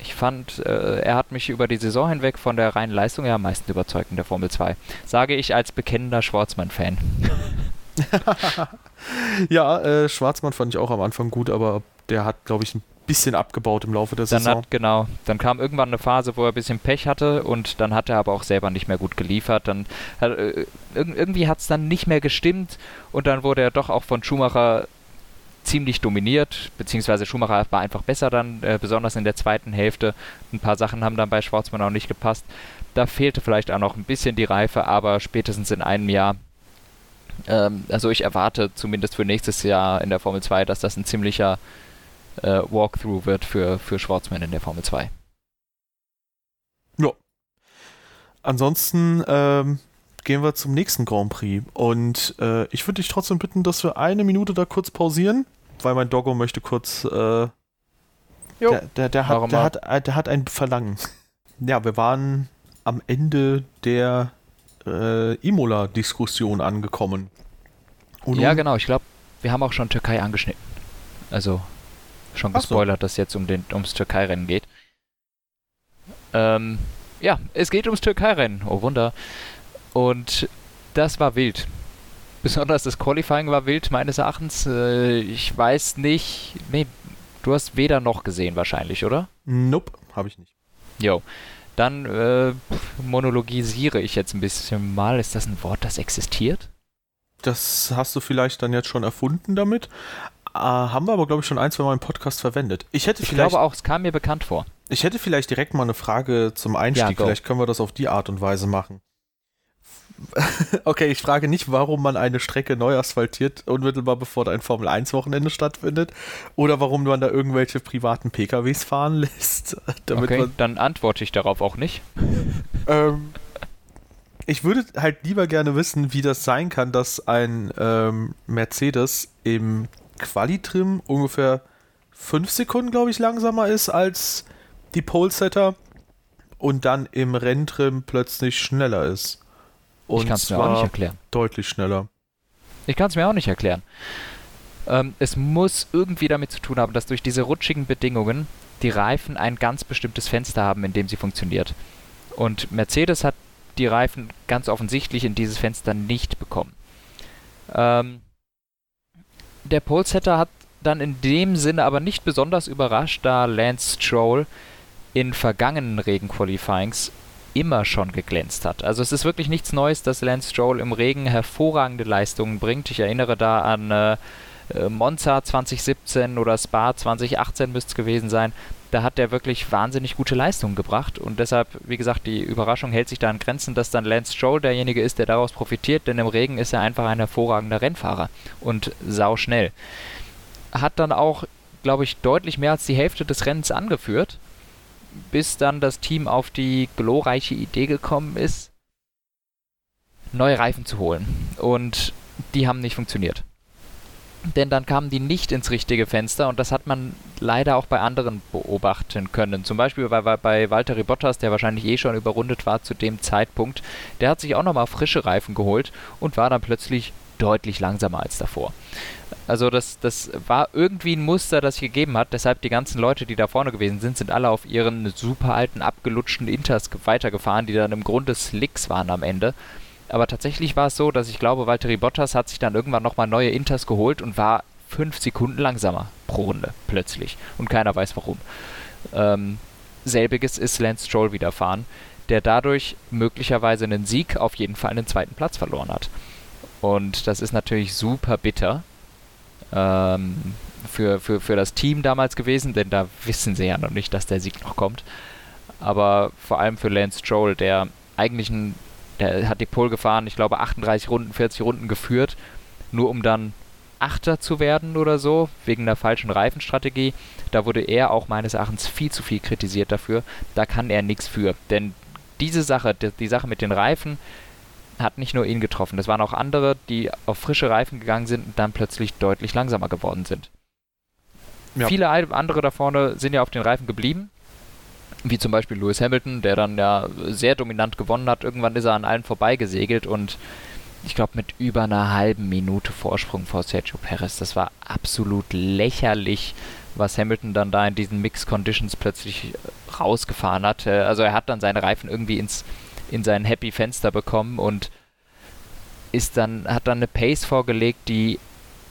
ich fand, äh, er hat mich über die Saison hinweg von der reinen Leistung her am meisten überzeugt in der Formel 2. Sage ich als bekennender Schwarzmann-Fan. ja, äh, Schwarzmann fand ich auch am Anfang gut, aber der hat, glaube ich, ein bisschen abgebaut im Laufe der dann Saison. Hat, genau. Dann kam irgendwann eine Phase, wo er ein bisschen Pech hatte und dann hat er aber auch selber nicht mehr gut geliefert. Dann äh, irgendwie hat es dann nicht mehr gestimmt und dann wurde er doch auch von Schumacher ziemlich dominiert, beziehungsweise Schumacher war einfach besser dann, äh, besonders in der zweiten Hälfte. Ein paar Sachen haben dann bei Schwarzmann auch nicht gepasst. Da fehlte vielleicht auch noch ein bisschen die Reife, aber spätestens in einem Jahr ähm, also ich erwarte zumindest für nächstes Jahr in der Formel 2, dass das ein ziemlicher äh, Walkthrough wird für, für Schwarzman in der Formel 2. Ja. Ansonsten ähm, gehen wir zum nächsten Grand Prix. Und äh, ich würde dich trotzdem bitten, dass wir eine Minute da kurz pausieren, weil mein Doggo möchte kurz. Äh, jo, der, der, der, hat, der, hat, äh, der hat ein Verlangen. Ja, wir waren am Ende der äh, Imola-Diskussion angekommen. Und ja, genau. Ich glaube, wir haben auch schon Türkei angeschnitten. Also schon gespoilert, so. dass jetzt um den, ums Türkei-Rennen geht. Ähm, ja, es geht ums Türkei-Rennen. Oh Wunder. Und das war wild. Besonders das Qualifying war wild, meines Erachtens. Äh, ich weiß nicht. Nee, du hast weder noch gesehen, wahrscheinlich, oder? Nope, habe ich nicht. Jo. Dann äh, monologisiere ich jetzt ein bisschen mal. Ist das ein Wort, das existiert? Das hast du vielleicht dann jetzt schon erfunden damit. Äh, haben wir aber, glaube ich, schon ein, zwei Mal im Podcast verwendet. Ich hätte ich vielleicht. glaube auch, es kam mir bekannt vor. Ich hätte vielleicht direkt mal eine Frage zum Einstieg. Ja, vielleicht können wir das auf die Art und Weise machen. okay, ich frage nicht, warum man eine Strecke neu asphaltiert, unmittelbar bevor ein Formel-1-Wochenende stattfindet, oder warum man da irgendwelche privaten PKWs fahren lässt. okay, dann antworte ich darauf auch nicht. ähm, ich würde halt lieber gerne wissen, wie das sein kann, dass ein ähm, Mercedes im Qualitrim ungefähr 5 Sekunden, glaube ich, langsamer ist als die Pole-Setter und dann im Renntrim plötzlich schneller ist. Und ich kann es mir auch nicht erklären. Deutlich schneller. Ich kann es mir auch nicht erklären. Ähm, es muss irgendwie damit zu tun haben, dass durch diese rutschigen Bedingungen die Reifen ein ganz bestimmtes Fenster haben, in dem sie funktioniert. Und Mercedes hat die Reifen ganz offensichtlich in dieses Fenster nicht bekommen. Ähm, der Polesetter hat dann in dem Sinne aber nicht besonders überrascht, da Lance Stroll in vergangenen Regenqualifyings immer schon geglänzt hat. Also es ist wirklich nichts Neues, dass Lance Stroll im Regen hervorragende Leistungen bringt. Ich erinnere da an äh, äh Monza 2017 oder Spa 2018 müsste es gewesen sein. Da hat er wirklich wahnsinnig gute Leistungen gebracht und deshalb, wie gesagt, die Überraschung hält sich da an Grenzen, dass dann Lance Stroll derjenige ist, der daraus profitiert, denn im Regen ist er einfach ein hervorragender Rennfahrer und sau schnell. Hat dann auch, glaube ich, deutlich mehr als die Hälfte des Rennens angeführt bis dann das Team auf die glorreiche Idee gekommen ist, neue Reifen zu holen. Und die haben nicht funktioniert. denn dann kamen die nicht ins richtige Fenster und das hat man leider auch bei anderen beobachten können. Zum Beispiel bei, bei Walter Bottas, der wahrscheinlich eh schon überrundet war zu dem Zeitpunkt, der hat sich auch nochmal frische Reifen geholt und war dann plötzlich deutlich langsamer als davor. Also das, das war irgendwie ein Muster, das sich gegeben hat. Deshalb die ganzen Leute, die da vorne gewesen sind, sind alle auf ihren super alten, abgelutschten Inters weitergefahren, die dann im Grunde Slicks waren am Ende. Aber tatsächlich war es so, dass ich glaube, Valtteri Bottas hat sich dann irgendwann nochmal neue Inters geholt und war fünf Sekunden langsamer pro Runde plötzlich. Und keiner weiß warum. Ähm, selbiges ist Lance Stroll widerfahren, der dadurch möglicherweise einen Sieg, auf jeden Fall einen zweiten Platz verloren hat. Und das ist natürlich super bitter ähm, für, für, für das Team damals gewesen, denn da wissen sie ja noch nicht, dass der Sieg noch kommt. Aber vor allem für Lance Stroll, der eigentlich ein der hat die Pole gefahren, ich glaube 38 Runden, 40 Runden geführt, nur um dann Achter zu werden oder so, wegen der falschen Reifenstrategie. Da wurde er auch meines Erachtens viel zu viel kritisiert dafür. Da kann er nichts für. Denn diese Sache, die, die Sache mit den Reifen, hat nicht nur ihn getroffen. Es waren auch andere, die auf frische Reifen gegangen sind und dann plötzlich deutlich langsamer geworden sind. Ja. Viele andere da vorne sind ja auf den Reifen geblieben wie zum Beispiel Lewis Hamilton, der dann ja sehr dominant gewonnen hat. Irgendwann ist er an allen vorbeigesegelt und ich glaube mit über einer halben Minute Vorsprung vor Sergio Perez. Das war absolut lächerlich, was Hamilton dann da in diesen Mix Conditions plötzlich rausgefahren hat. Äh, also er hat dann seine Reifen irgendwie ins in sein Happy Fenster bekommen und ist dann hat dann eine Pace vorgelegt, die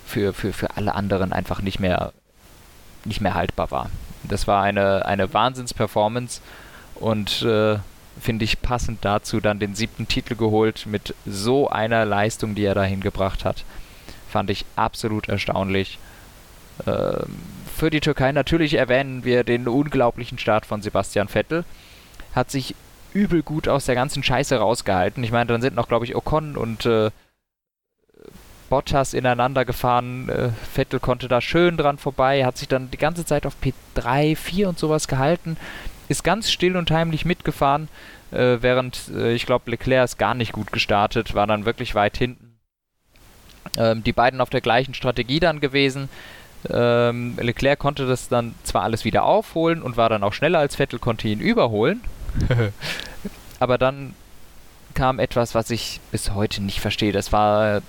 für, für, für alle anderen einfach nicht mehr nicht mehr haltbar war. Das war eine, eine Wahnsinnsperformance und äh, finde ich passend dazu dann den siebten Titel geholt mit so einer Leistung, die er da hingebracht hat. Fand ich absolut erstaunlich. Äh, für die Türkei natürlich erwähnen wir den unglaublichen Start von Sebastian Vettel. Hat sich übel gut aus der ganzen Scheiße rausgehalten. Ich meine, dann sind noch, glaube ich, Ocon und äh, Bottas ineinander gefahren. Äh, Vettel konnte da schön dran vorbei, hat sich dann die ganze Zeit auf P3, 4 und sowas gehalten, ist ganz still und heimlich mitgefahren, äh, während äh, ich glaube, Leclerc ist gar nicht gut gestartet, war dann wirklich weit hinten. Ähm, die beiden auf der gleichen Strategie dann gewesen. Ähm, Leclerc konnte das dann zwar alles wieder aufholen und war dann auch schneller als Vettel, konnte ihn überholen. Aber dann kam etwas, was ich bis heute nicht verstehe. Das war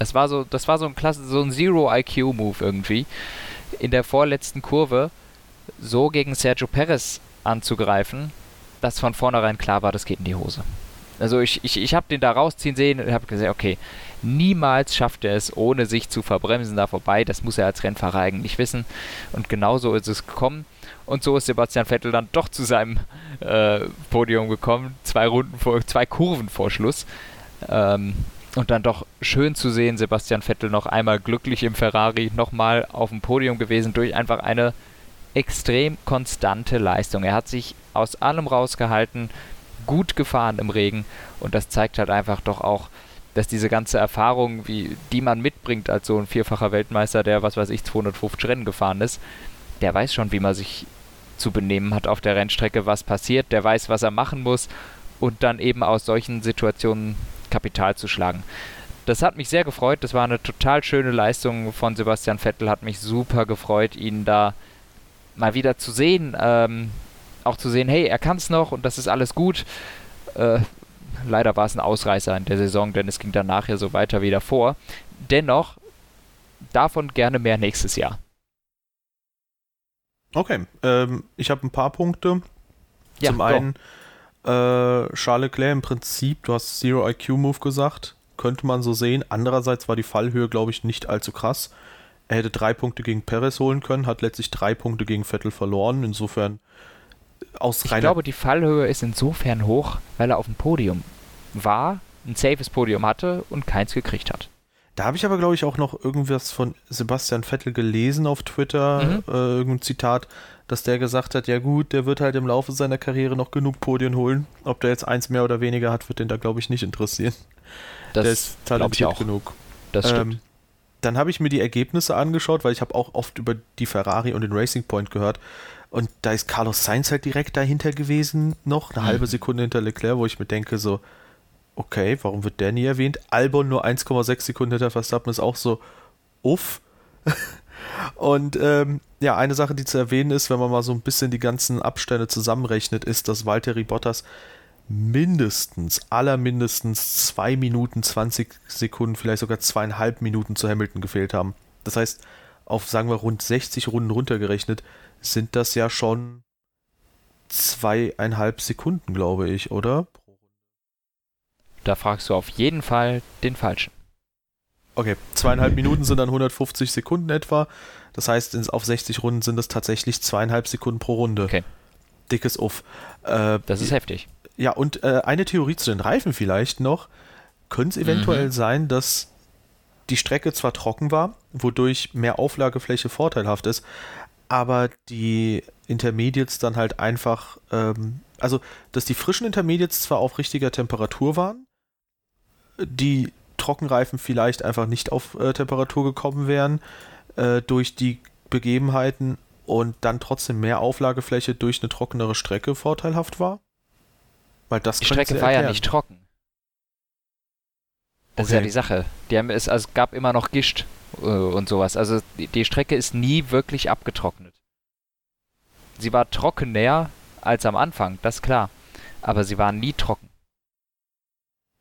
das war so, das war so ein Klasse, so ein Zero-IQ-Move irgendwie. In der vorletzten Kurve so gegen Sergio Perez anzugreifen, dass von vornherein klar war, das geht in die Hose. Also ich, ich, ich habe den da rausziehen sehen und habe gesagt, okay, niemals schafft er es, ohne sich zu verbremsen, da vorbei. Das muss er als Rennfahrer eigentlich wissen. Und genau so ist es gekommen. Und so ist Sebastian Vettel dann doch zu seinem äh, Podium gekommen. Zwei Runden vor, zwei Kurven vor Schluss. Ähm, und dann doch schön zu sehen, Sebastian Vettel noch einmal glücklich im Ferrari, nochmal auf dem Podium gewesen durch einfach eine extrem konstante Leistung. Er hat sich aus allem rausgehalten, gut gefahren im Regen und das zeigt halt einfach doch auch, dass diese ganze Erfahrung, wie, die man mitbringt als so ein vierfacher Weltmeister, der was weiß ich 250 Rennen gefahren ist, der weiß schon, wie man sich zu benehmen hat auf der Rennstrecke, was passiert, der weiß, was er machen muss und dann eben aus solchen Situationen Kapital zu schlagen. Das hat mich sehr gefreut. Das war eine total schöne Leistung von Sebastian Vettel. Hat mich super gefreut, ihn da mal wieder zu sehen. Ähm, auch zu sehen, hey, er kann es noch und das ist alles gut. Äh, leider war es ein Ausreißer in der Saison, denn es ging dann nachher so weiter wie davor. Dennoch, davon gerne mehr nächstes Jahr. Okay, ähm, ich habe ein paar Punkte. Ja, Zum einen, äh, Charles Leclerc im Prinzip, du hast Zero IQ Move gesagt, könnte man so sehen. Andererseits war die Fallhöhe, glaube ich, nicht allzu krass. Er hätte drei Punkte gegen Perez holen können, hat letztlich drei Punkte gegen Vettel verloren. Insofern aus Ich glaube, die Fallhöhe ist insofern hoch, weil er auf dem Podium war, ein safes Podium hatte und keins gekriegt hat. Da habe ich aber, glaube ich, auch noch irgendwas von Sebastian Vettel gelesen auf Twitter, mhm. äh, irgendein Zitat, dass der gesagt hat, ja gut, der wird halt im Laufe seiner Karriere noch genug Podien holen. Ob der jetzt eins mehr oder weniger hat, wird den da, glaube ich, nicht interessieren. Das der ist talentiert genug. Das stimmt. Ähm, dann habe ich mir die Ergebnisse angeschaut, weil ich habe auch oft über die Ferrari und den Racing Point gehört. Und da ist Carlos Sainz halt direkt dahinter gewesen, noch eine mhm. halbe Sekunde hinter Leclerc, wo ich mir denke, so, okay, warum wird der nie erwähnt? Albon nur 1,6 Sekunden hinter Verstappen ist auch so, uff. Und ähm, ja, eine Sache, die zu erwähnen ist, wenn man mal so ein bisschen die ganzen Abstände zusammenrechnet, ist, dass Valtteri Bottas mindestens, allermindestens zwei Minuten 20 Sekunden, vielleicht sogar zweieinhalb Minuten zu Hamilton gefehlt haben. Das heißt, auf, sagen wir, rund 60 Runden runtergerechnet, sind das ja schon zweieinhalb Sekunden, glaube ich, oder? Da fragst du auf jeden Fall den Falschen. Okay, zweieinhalb Minuten sind dann 150 Sekunden etwa. Das heißt, auf 60 Runden sind es tatsächlich zweieinhalb Sekunden pro Runde. Okay. Dickes Uff. Äh, das ist heftig. Ja, und äh, eine Theorie zu den Reifen vielleicht noch. Könnte es eventuell mhm. sein, dass die Strecke zwar trocken war, wodurch mehr Auflagefläche vorteilhaft ist, aber die Intermediates dann halt einfach, ähm, also dass die frischen Intermediates zwar auf richtiger Temperatur waren, die Trockenreifen vielleicht einfach nicht auf äh, Temperatur gekommen wären äh, durch die Begebenheiten und dann trotzdem mehr Auflagefläche durch eine trockenere Strecke vorteilhaft war? Weil das die Strecke war ja nicht trocken. Das okay. ist ja die Sache. Die haben es, also gab immer noch Gischt äh, und sowas. Also die, die Strecke ist nie wirklich abgetrocknet. Sie war trockener als am Anfang, das ist klar. Aber sie war nie trocken.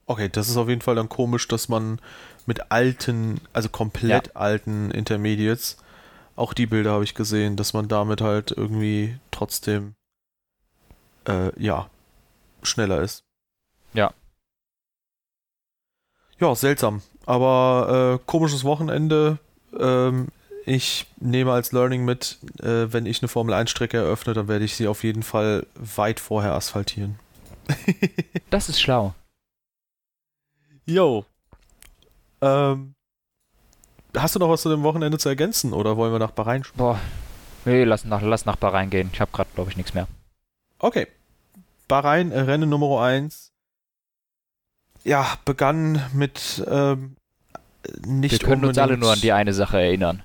Okay, das ist auf jeden Fall dann komisch, dass man mit alten, also komplett ja. alten Intermediates, auch die Bilder habe ich gesehen, dass man damit halt irgendwie trotzdem, äh, ja, schneller ist. Ja. Ja, seltsam. Aber äh, komisches Wochenende. Ähm, ich nehme als Learning mit, äh, wenn ich eine Formel 1 Strecke eröffne, dann werde ich sie auf jeden Fall weit vorher asphaltieren. das ist schlau. Jo. Ähm, hast du noch was zu dem Wochenende zu ergänzen oder wollen wir nach Bahrain? Boah. Nee, lass nach, lass nach Bahrain gehen. Ich habe gerade, glaube ich, nichts mehr. Okay. Bahrain, äh, Rennen Nummer 1. Ja, begann mit ähm, nicht Wir können uns alle nur an die eine Sache erinnern.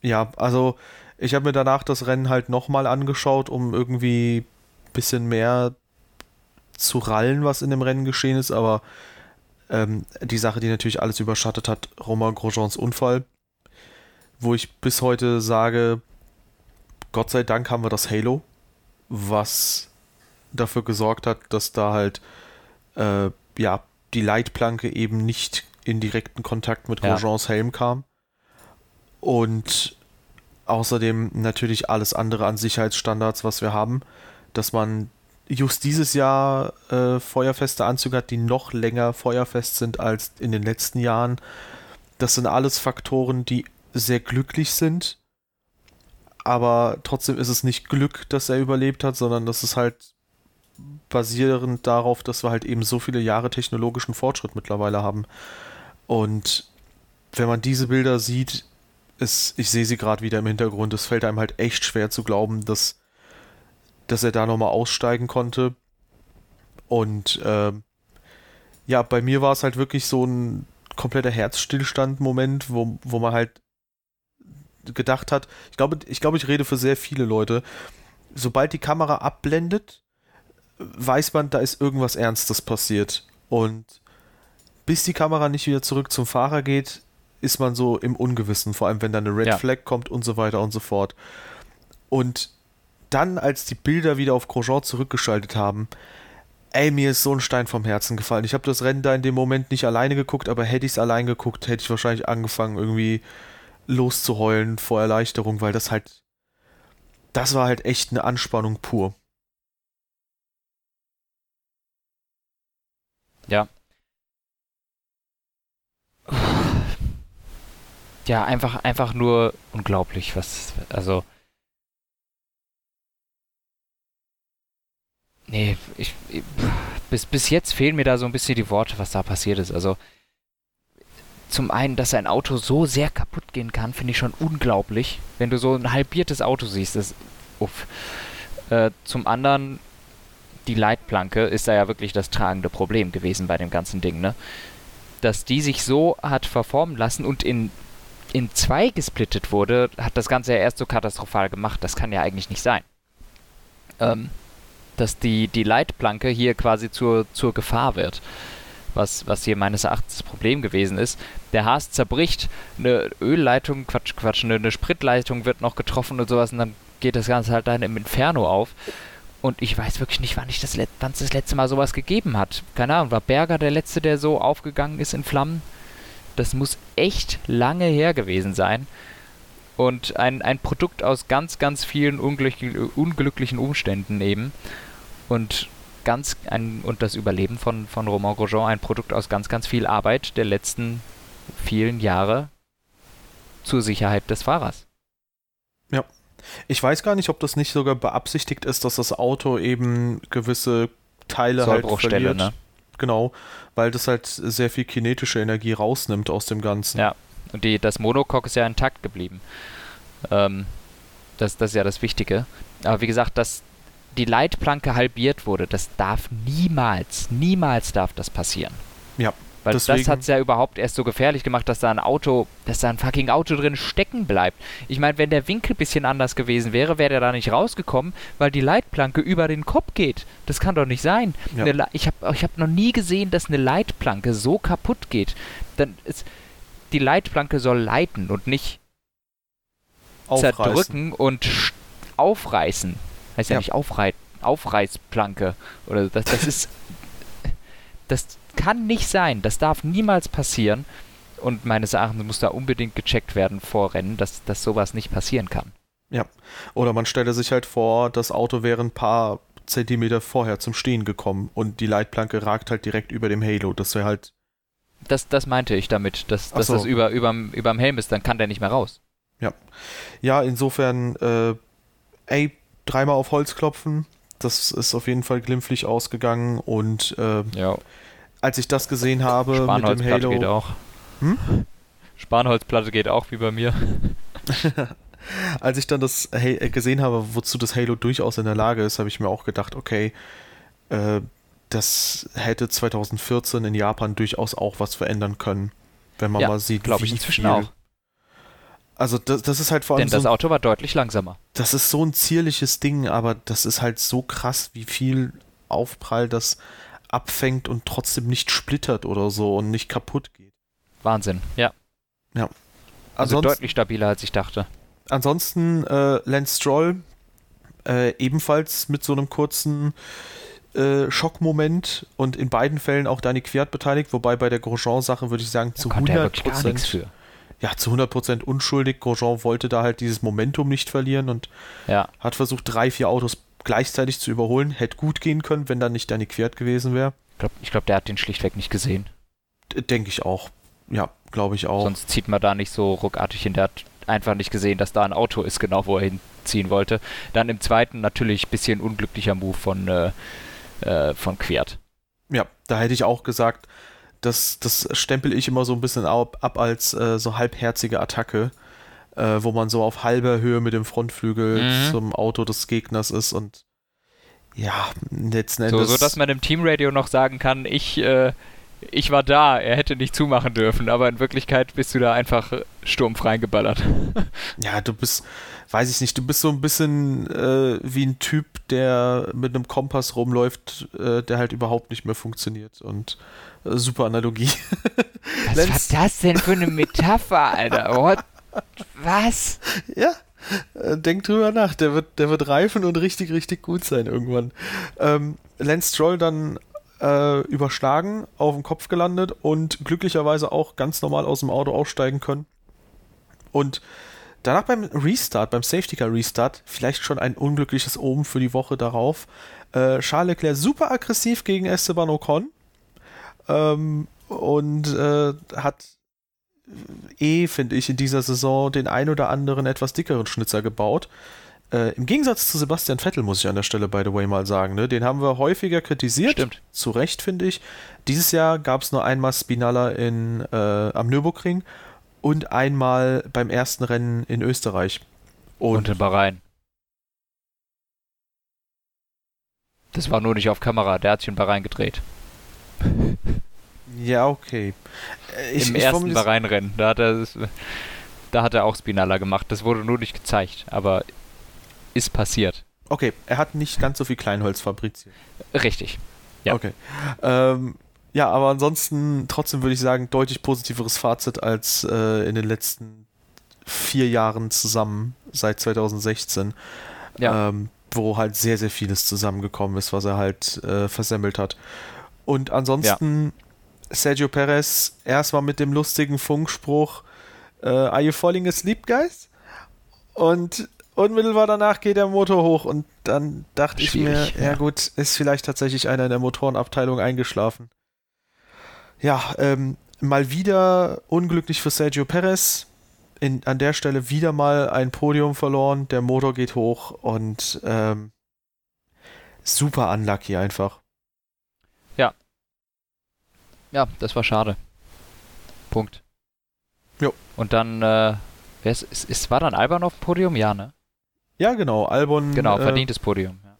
Ja, also ich habe mir danach das Rennen halt nochmal angeschaut, um irgendwie ein bisschen mehr zu rallen, was in dem Rennen geschehen ist, aber ähm, die Sache, die natürlich alles überschattet hat, Romain Grosjeans Unfall, wo ich bis heute sage, Gott sei Dank haben wir das Halo, was dafür gesorgt hat, dass da halt äh, ja die Leitplanke eben nicht in direkten Kontakt mit Grosjeans ja. Helm kam. Und außerdem natürlich alles andere an Sicherheitsstandards, was wir haben, dass man just dieses Jahr äh, feuerfeste Anzüge hat, die noch länger feuerfest sind als in den letzten Jahren. Das sind alles Faktoren, die sehr glücklich sind. Aber trotzdem ist es nicht Glück, dass er überlebt hat, sondern das ist halt basierend darauf, dass wir halt eben so viele Jahre technologischen Fortschritt mittlerweile haben. Und wenn man diese Bilder sieht, ist, ich sehe sie gerade wieder im Hintergrund, es fällt einem halt echt schwer zu glauben, dass dass er da nochmal aussteigen konnte. Und äh, ja, bei mir war es halt wirklich so ein kompletter Herzstillstand-Moment, wo, wo man halt gedacht hat, ich glaube, ich glaube, ich rede für sehr viele Leute, sobald die Kamera abblendet, weiß man, da ist irgendwas Ernstes passiert. Und bis die Kamera nicht wieder zurück zum Fahrer geht, ist man so im Ungewissen, vor allem wenn da eine Red ja. Flag kommt und so weiter und so fort. Und dann, als die Bilder wieder auf Grosjean zurückgeschaltet haben, ey, mir ist so ein Stein vom Herzen gefallen. Ich habe das Rennen da in dem Moment nicht alleine geguckt, aber hätte ich es allein geguckt, hätte ich wahrscheinlich angefangen, irgendwie loszuheulen vor Erleichterung, weil das halt, das war halt echt eine Anspannung pur. Ja. Ja, einfach, einfach nur unglaublich, was, also, Nee, ich, ich, bis, bis jetzt fehlen mir da so ein bisschen die Worte, was da passiert ist. Also zum einen, dass ein Auto so sehr kaputt gehen kann, finde ich schon unglaublich. Wenn du so ein halbiertes Auto siehst, ist uff. Äh, zum anderen, die Leitplanke ist da ja wirklich das tragende Problem gewesen bei dem ganzen Ding, ne? Dass die sich so hat verformen lassen und in, in zwei gesplittet wurde, hat das Ganze ja erst so katastrophal gemacht. Das kann ja eigentlich nicht sein. Ähm, dass die, die Leitplanke hier quasi zur, zur Gefahr wird. was, was hier meines Erachtens das Problem gewesen ist. Der Haas zerbricht, eine Ölleitung, Quatsch, Quatsch, eine, eine Spritleitung wird noch getroffen und sowas und dann geht das Ganze halt dann im Inferno auf. Und ich weiß wirklich nicht, wann ich das, es das letzte Mal sowas gegeben hat. Keine Ahnung, war Berger der letzte, der so aufgegangen ist in Flammen? Das muss echt lange her gewesen sein. Und ein, ein Produkt aus ganz, ganz vielen unglücklichen Umständen eben. Und ganz ein, und das Überleben von, von Romain Grosjean ein Produkt aus ganz, ganz viel Arbeit der letzten vielen Jahre zur Sicherheit des Fahrers. Ja. Ich weiß gar nicht, ob das nicht sogar beabsichtigt ist, dass das Auto eben gewisse Teile halt verliert. Ne? Genau, weil das halt sehr viel kinetische Energie rausnimmt aus dem Ganzen. Ja, und die, das Monocoque ist ja intakt geblieben. Ähm, das, das ist ja das Wichtige. Aber wie gesagt, dass die Leitplanke halbiert wurde, das darf niemals, niemals darf das passieren. Ja. Weil Deswegen. das hat es ja überhaupt erst so gefährlich gemacht, dass da ein Auto, dass da ein fucking Auto drin stecken bleibt. Ich meine, wenn der Winkel ein bisschen anders gewesen wäre, wäre der da nicht rausgekommen, weil die Leitplanke über den Kopf geht. Das kann doch nicht sein. Ja. ich habe ich hab noch nie gesehen, dass eine Leitplanke so kaputt geht. Dann ist, die Leitplanke soll leiten und nicht Aufreißen. zerdrücken und aufreißen. Heißt ja, ja nicht Aufrei Aufreißplanke. Oder das, das ist. Das kann nicht sein. Das darf niemals passieren. Und meines Erachtens muss da unbedingt gecheckt werden vor Rennen, dass, dass sowas nicht passieren kann. Ja. Oder man stelle sich halt vor, das Auto wäre ein paar Zentimeter vorher zum Stehen gekommen und die Leitplanke ragt halt direkt über dem Halo. Das wäre halt. Das, das meinte ich damit, dass, dass so. das über, überm, überm Helm ist, dann kann der nicht mehr raus. Ja. Ja, insofern, äh, ey, dreimal auf Holz klopfen. Das ist auf jeden Fall glimpflich ausgegangen und äh, ja als ich das gesehen habe mit dem Halo. geht auch. Hm? Spanholzplatte geht auch wie bei mir. als ich dann das äh, gesehen habe, wozu das Halo durchaus in der Lage ist, habe ich mir auch gedacht, okay, äh, das hätte 2014 in Japan durchaus auch was verändern können, wenn man ja, mal sieht, glaube ich inzwischen auch. Also das, das ist halt vor allem Denn das so ein, Auto war deutlich langsamer. Das ist so ein zierliches Ding, aber das ist halt so krass, wie viel Aufprall das abfängt und trotzdem nicht splittert oder so und nicht kaputt geht. Wahnsinn, ja. Ja. Also deutlich stabiler, als ich dachte. Ansonsten äh, Lance Stroll äh, ebenfalls mit so einem kurzen äh, Schockmoment und in beiden Fällen auch Danny Quiert beteiligt, wobei bei der Grosjean-Sache würde ich sagen zu 100 Prozent. Ja, zu 100% unschuldig. Grosjean wollte da halt dieses Momentum nicht verlieren und ja. hat versucht, drei, vier Autos gleichzeitig zu überholen. Hätte gut gehen können, wenn da nicht Danny Quert gewesen wäre. Ich glaube, glaub, der hat den schlichtweg nicht gesehen. Denke ich auch. Ja, glaube ich auch. Sonst zieht man da nicht so ruckartig hin. Der hat einfach nicht gesehen, dass da ein Auto ist, genau wo er hinziehen wollte. Dann im zweiten natürlich ein bisschen unglücklicher Move von, äh, äh, von Quert. Ja, da hätte ich auch gesagt, das, das stempel ich immer so ein bisschen ab, ab als äh, so halbherzige Attacke äh, wo man so auf halber Höhe mit dem Frontflügel mhm. zum Auto des Gegners ist und ja, letzten Endes. So, so dass man im Teamradio noch sagen kann, ich, äh, ich war da, er hätte nicht zumachen dürfen, aber in Wirklichkeit bist du da einfach sturmfrei geballert. ja, du bist, weiß ich nicht, du bist so ein bisschen äh, wie ein Typ, der mit einem Kompass rumläuft, äh, der halt überhaupt nicht mehr funktioniert und äh, super Analogie. Was war das denn für eine Metapher, Alter? What was? Ja. Äh, denk drüber nach, der wird, der wird reifen und richtig, richtig gut sein irgendwann. Ähm, Lance Stroll dann äh, überschlagen, auf dem Kopf gelandet und glücklicherweise auch ganz normal aus dem Auto aussteigen können. Und danach beim Restart, beim Safety Car Restart, vielleicht schon ein unglückliches Omen für die Woche darauf. Äh, Charles Leclerc super aggressiv gegen Esteban Ocon ähm, und äh, hat eh, finde ich, in dieser Saison den ein oder anderen etwas dickeren Schnitzer gebaut. Äh, Im Gegensatz zu Sebastian Vettel, muss ich an der Stelle, by the way, mal sagen. Ne? Den haben wir häufiger kritisiert. Stimmt. Zu Recht, finde ich. Dieses Jahr gab es nur einmal Spinalla in, äh, am Nürburgring und einmal beim ersten Rennen in Österreich. Und, und in Bahrain. Das war nur nicht auf Kamera, der hat sich in Bahrain gedreht. Ja, okay. Äh, ich, Im ich ersten Bahrain-Rennen, da hat er da hat er auch Spinalla gemacht. Das wurde nur nicht gezeigt, aber ist passiert. Okay, er hat nicht ganz so viel Kleinholz fabriziert. Richtig. Ja. Okay. Ähm, ja, aber ansonsten trotzdem würde ich sagen, deutlich positiveres Fazit als äh, in den letzten vier Jahren zusammen, seit 2016. Ja. Ähm, wo halt sehr, sehr vieles zusammengekommen ist, was er halt äh, versemmelt hat. Und ansonsten ja. Sergio Perez erstmal mit dem lustigen Funkspruch, äh, Are you falling asleep, guys? Und unmittelbar danach geht der Motor hoch und dann dachte Schwierig, ich mir, ja. ja. gut, ist vielleicht tatsächlich einer in der Motorenabteilung eingeschlafen. Ja, ähm, mal wieder unglücklich für Sergio Perez. In, an der Stelle wieder mal ein Podium verloren, der Motor geht hoch und ähm, super unlucky einfach. Ja. Ja, das war schade. Punkt. Jo. Und dann, äh, wer ist, ist, ist, war dann Alban auf dem Podium? Ja, ne? Ja, genau. Albon. Genau, äh, verdientes äh, Podium. Ja.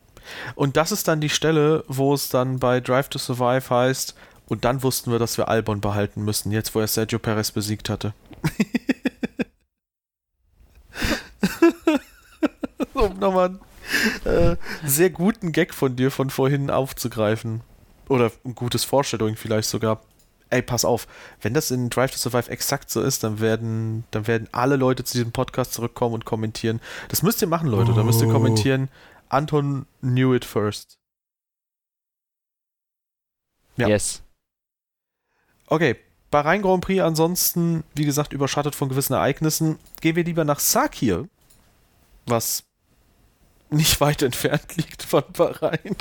Und das ist dann die Stelle, wo es dann bei Drive to Survive heißt, und dann wussten wir, dass wir Albon behalten müssen, jetzt wo er Sergio Perez besiegt hatte. um nochmal einen äh, sehr guten Gag von dir von vorhin aufzugreifen. Oder ein gutes Vorstellung vielleicht sogar ey, pass auf, wenn das in Drive to Survive exakt so ist, dann werden, dann werden alle Leute zu diesem Podcast zurückkommen und kommentieren. Das müsst ihr machen, Leute. Oh. Da müsst ihr oh. kommentieren. Anton knew it first. Ja. Yes. Okay, Bahrain Grand Prix ansonsten, wie gesagt, überschattet von gewissen Ereignissen. Gehen wir lieber nach Sakir, was nicht weit entfernt liegt von Bahrain.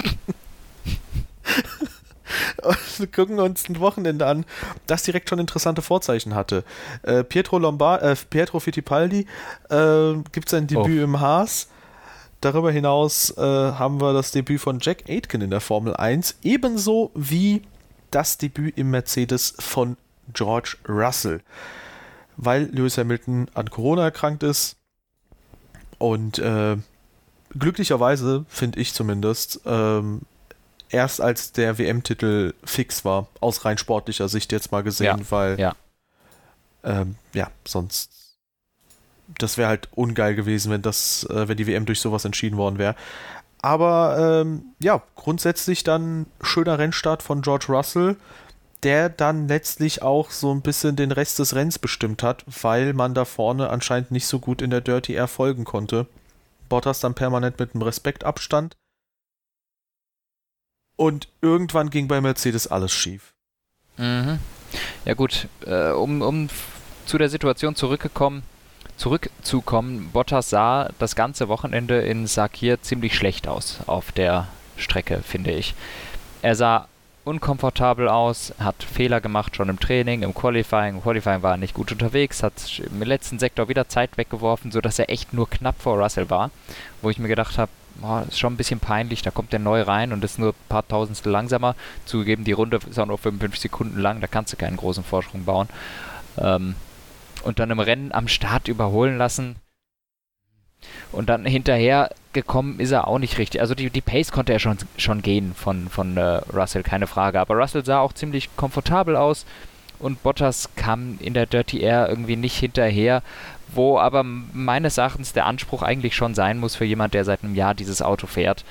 und gucken uns ein Wochenende an, das direkt schon interessante Vorzeichen hatte. Äh, Pietro Lombard, äh, Pietro Fittipaldi äh, gibt sein Debüt oh. im Haas. Darüber hinaus äh, haben wir das Debüt von Jack Aitken in der Formel 1, ebenso wie das Debüt im Mercedes von George Russell, weil Lewis Hamilton an Corona erkrankt ist und äh, glücklicherweise, finde ich zumindest, ähm, erst als der WM-Titel fix war, aus rein sportlicher Sicht jetzt mal gesehen, ja, weil ja, ähm, ja sonst das wäre halt ungeil gewesen, wenn das, äh, wenn die WM durch sowas entschieden worden wäre. Aber ähm, ja, grundsätzlich dann schöner Rennstart von George Russell, der dann letztlich auch so ein bisschen den Rest des Rennens bestimmt hat, weil man da vorne anscheinend nicht so gut in der Dirty Air folgen konnte. Bottas dann permanent mit einem Respektabstand und irgendwann ging bei Mercedes alles schief. Mhm. Ja gut, äh, um, um zu der Situation zurückgekommen, zurückzukommen, Bottas sah das ganze Wochenende in Sakir ziemlich schlecht aus auf der Strecke, finde ich. Er sah unkomfortabel aus, hat Fehler gemacht schon im Training, im Qualifying. Im Qualifying war er nicht gut unterwegs, hat im letzten Sektor wieder Zeit weggeworfen, sodass er echt nur knapp vor Russell war. Wo ich mir gedacht habe, oh, ist schon ein bisschen peinlich, da kommt der neu rein und ist nur ein paar Tausendstel langsamer. Zugegeben, die Runde ist auch nur 55 Sekunden lang, da kannst du keinen großen Vorsprung bauen. Ähm, und dann im Rennen am Start überholen lassen. Und dann hinterher gekommen ist er auch nicht richtig. Also die, die Pace konnte er schon, schon gehen von, von äh, Russell, keine Frage. Aber Russell sah auch ziemlich komfortabel aus und Bottas kam in der Dirty Air irgendwie nicht hinterher, wo aber meines Erachtens der Anspruch eigentlich schon sein muss für jemand, der seit einem Jahr dieses Auto fährt,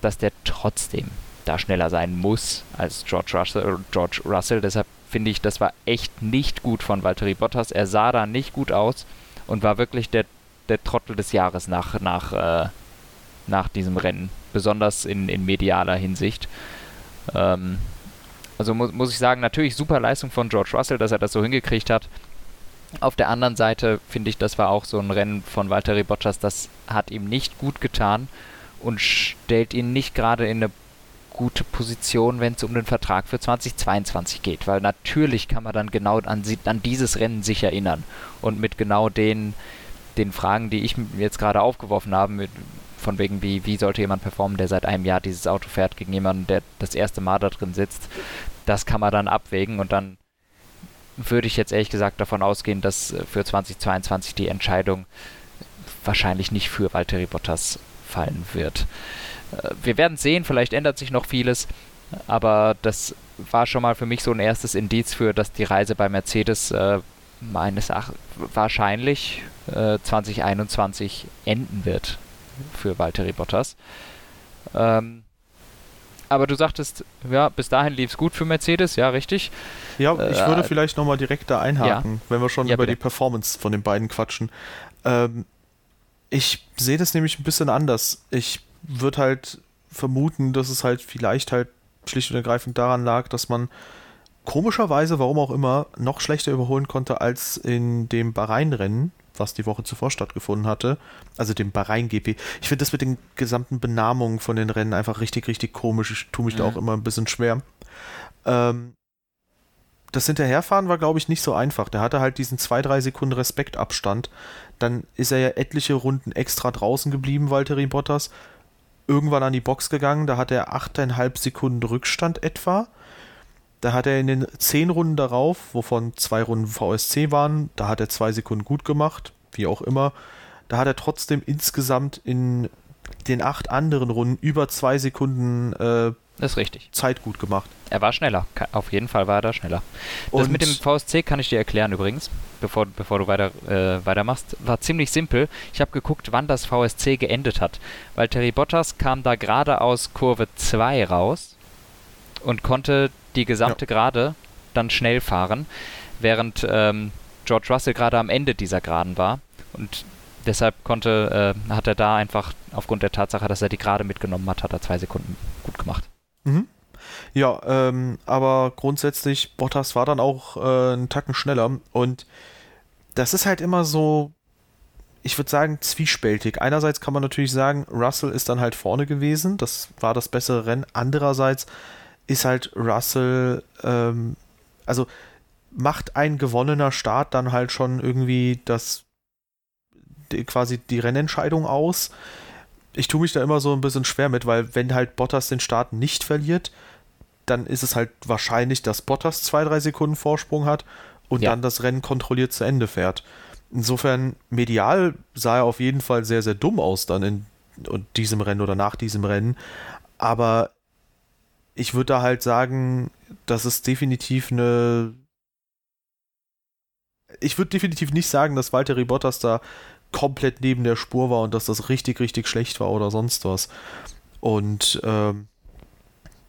dass der trotzdem da schneller sein muss als George Russell. George Russell. Deshalb finde ich, das war echt nicht gut von Valtteri Bottas. Er sah da nicht gut aus und war wirklich der, der Trottel des Jahres nach, nach, äh, nach diesem Rennen, besonders in, in medialer Hinsicht. Ähm, also mu muss ich sagen, natürlich super Leistung von George Russell, dass er das so hingekriegt hat. Auf der anderen Seite finde ich, das war auch so ein Rennen von Valtteri Bottas, das hat ihm nicht gut getan und stellt ihn nicht gerade in eine gute Position, wenn es um den Vertrag für 2022 geht, weil natürlich kann man dann genau an, an dieses Rennen sich erinnern. Und mit genau den, den Fragen, die ich jetzt gerade aufgeworfen habe, mit, von wegen, wie, wie sollte jemand performen, der seit einem Jahr dieses Auto fährt, gegen jemanden, der das erste Mal da drin sitzt, das kann man dann abwägen und dann würde ich jetzt ehrlich gesagt davon ausgehen, dass äh, für 2022 die Entscheidung wahrscheinlich nicht für Valtteri Bottas fallen wird. Äh, wir werden sehen, vielleicht ändert sich noch vieles, aber das war schon mal für mich so ein erstes Indiz für, dass die Reise bei Mercedes äh, meines Erachtens wahrscheinlich äh, 2021 enden wird für Valtteri Bottas. Ähm, Aber du sagtest, ja, bis dahin lief es gut für Mercedes, ja, richtig. Ja, ich äh, würde vielleicht nochmal direkt da einhaken, ja. wenn wir schon ja, über bitte. die Performance von den beiden quatschen. Ähm, ich sehe das nämlich ein bisschen anders. Ich würde halt vermuten, dass es halt vielleicht halt schlicht und ergreifend daran lag, dass man komischerweise, warum auch immer, noch schlechter überholen konnte als in dem Bahrain-Rennen, was die Woche zuvor stattgefunden hatte. Also dem Bahrain-GP. Ich finde das mit den gesamten Benamungen von den Rennen einfach richtig, richtig komisch. Ich tue mich mhm. da auch immer ein bisschen schwer. Ähm, das Hinterherfahren war, glaube ich, nicht so einfach. Der hatte halt diesen 2-3 Sekunden Respektabstand. Dann ist er ja etliche Runden extra draußen geblieben, Valtteri Bottas. Irgendwann an die Box gegangen, da hat er 8,5 Sekunden Rückstand etwa. Da hat er in den 10 Runden darauf, wovon zwei Runden VSC waren, da hat er zwei Sekunden gut gemacht, wie auch immer. Da hat er trotzdem insgesamt in den acht anderen Runden über zwei Sekunden äh, das ist richtig. Zeit gut gemacht. Er war schneller. Auf jeden Fall war er da schneller. Und das mit dem VSC kann ich dir erklären übrigens, bevor, bevor du weiter, äh, weitermachst. War ziemlich simpel. Ich habe geguckt, wann das VSC geendet hat. Weil Terry Bottas kam da gerade aus Kurve 2 raus und konnte die gesamte ja. Gerade dann schnell fahren, während ähm, George Russell gerade am Ende dieser Geraden war. Und deshalb konnte, äh, hat er da einfach aufgrund der Tatsache, dass er die Gerade mitgenommen hat, hat er zwei Sekunden gut gemacht. Mhm. Ja, ähm, aber grundsätzlich, Bottas war dann auch äh, einen Tacken schneller und das ist halt immer so, ich würde sagen, zwiespältig. Einerseits kann man natürlich sagen, Russell ist dann halt vorne gewesen, das war das bessere Rennen. Andererseits ist halt Russell, ähm, also macht ein gewonnener Start dann halt schon irgendwie das die, quasi die Rennentscheidung aus ich tue mich da immer so ein bisschen schwer mit, weil wenn halt Bottas den Start nicht verliert, dann ist es halt wahrscheinlich, dass Bottas zwei, drei Sekunden Vorsprung hat und ja. dann das Rennen kontrolliert zu Ende fährt. Insofern, medial sah er auf jeden Fall sehr, sehr dumm aus dann in, in diesem Rennen oder nach diesem Rennen. Aber ich würde da halt sagen, dass es definitiv eine. Ich würde definitiv nicht sagen, dass Walter Bottas da komplett neben der Spur war und dass das richtig, richtig schlecht war oder sonst was. Und ähm,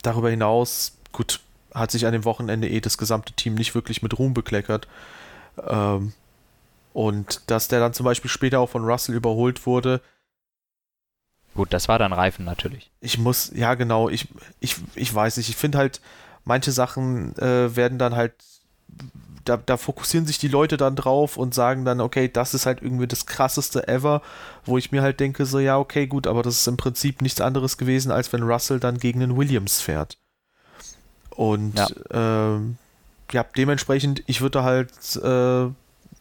darüber hinaus, gut, hat sich an dem Wochenende eh das gesamte Team nicht wirklich mit Ruhm bekleckert. Ähm, und dass der dann zum Beispiel später auch von Russell überholt wurde. Gut, das war dann Reifen natürlich. Ich muss, ja genau, ich, ich, ich weiß nicht, ich finde halt, manche Sachen äh, werden dann halt da, da fokussieren sich die Leute dann drauf und sagen dann, okay, das ist halt irgendwie das krasseste ever, wo ich mir halt denke, so, ja, okay, gut, aber das ist im Prinzip nichts anderes gewesen, als wenn Russell dann gegen den Williams fährt. Und ja, ähm, ja dementsprechend, ich würde halt äh,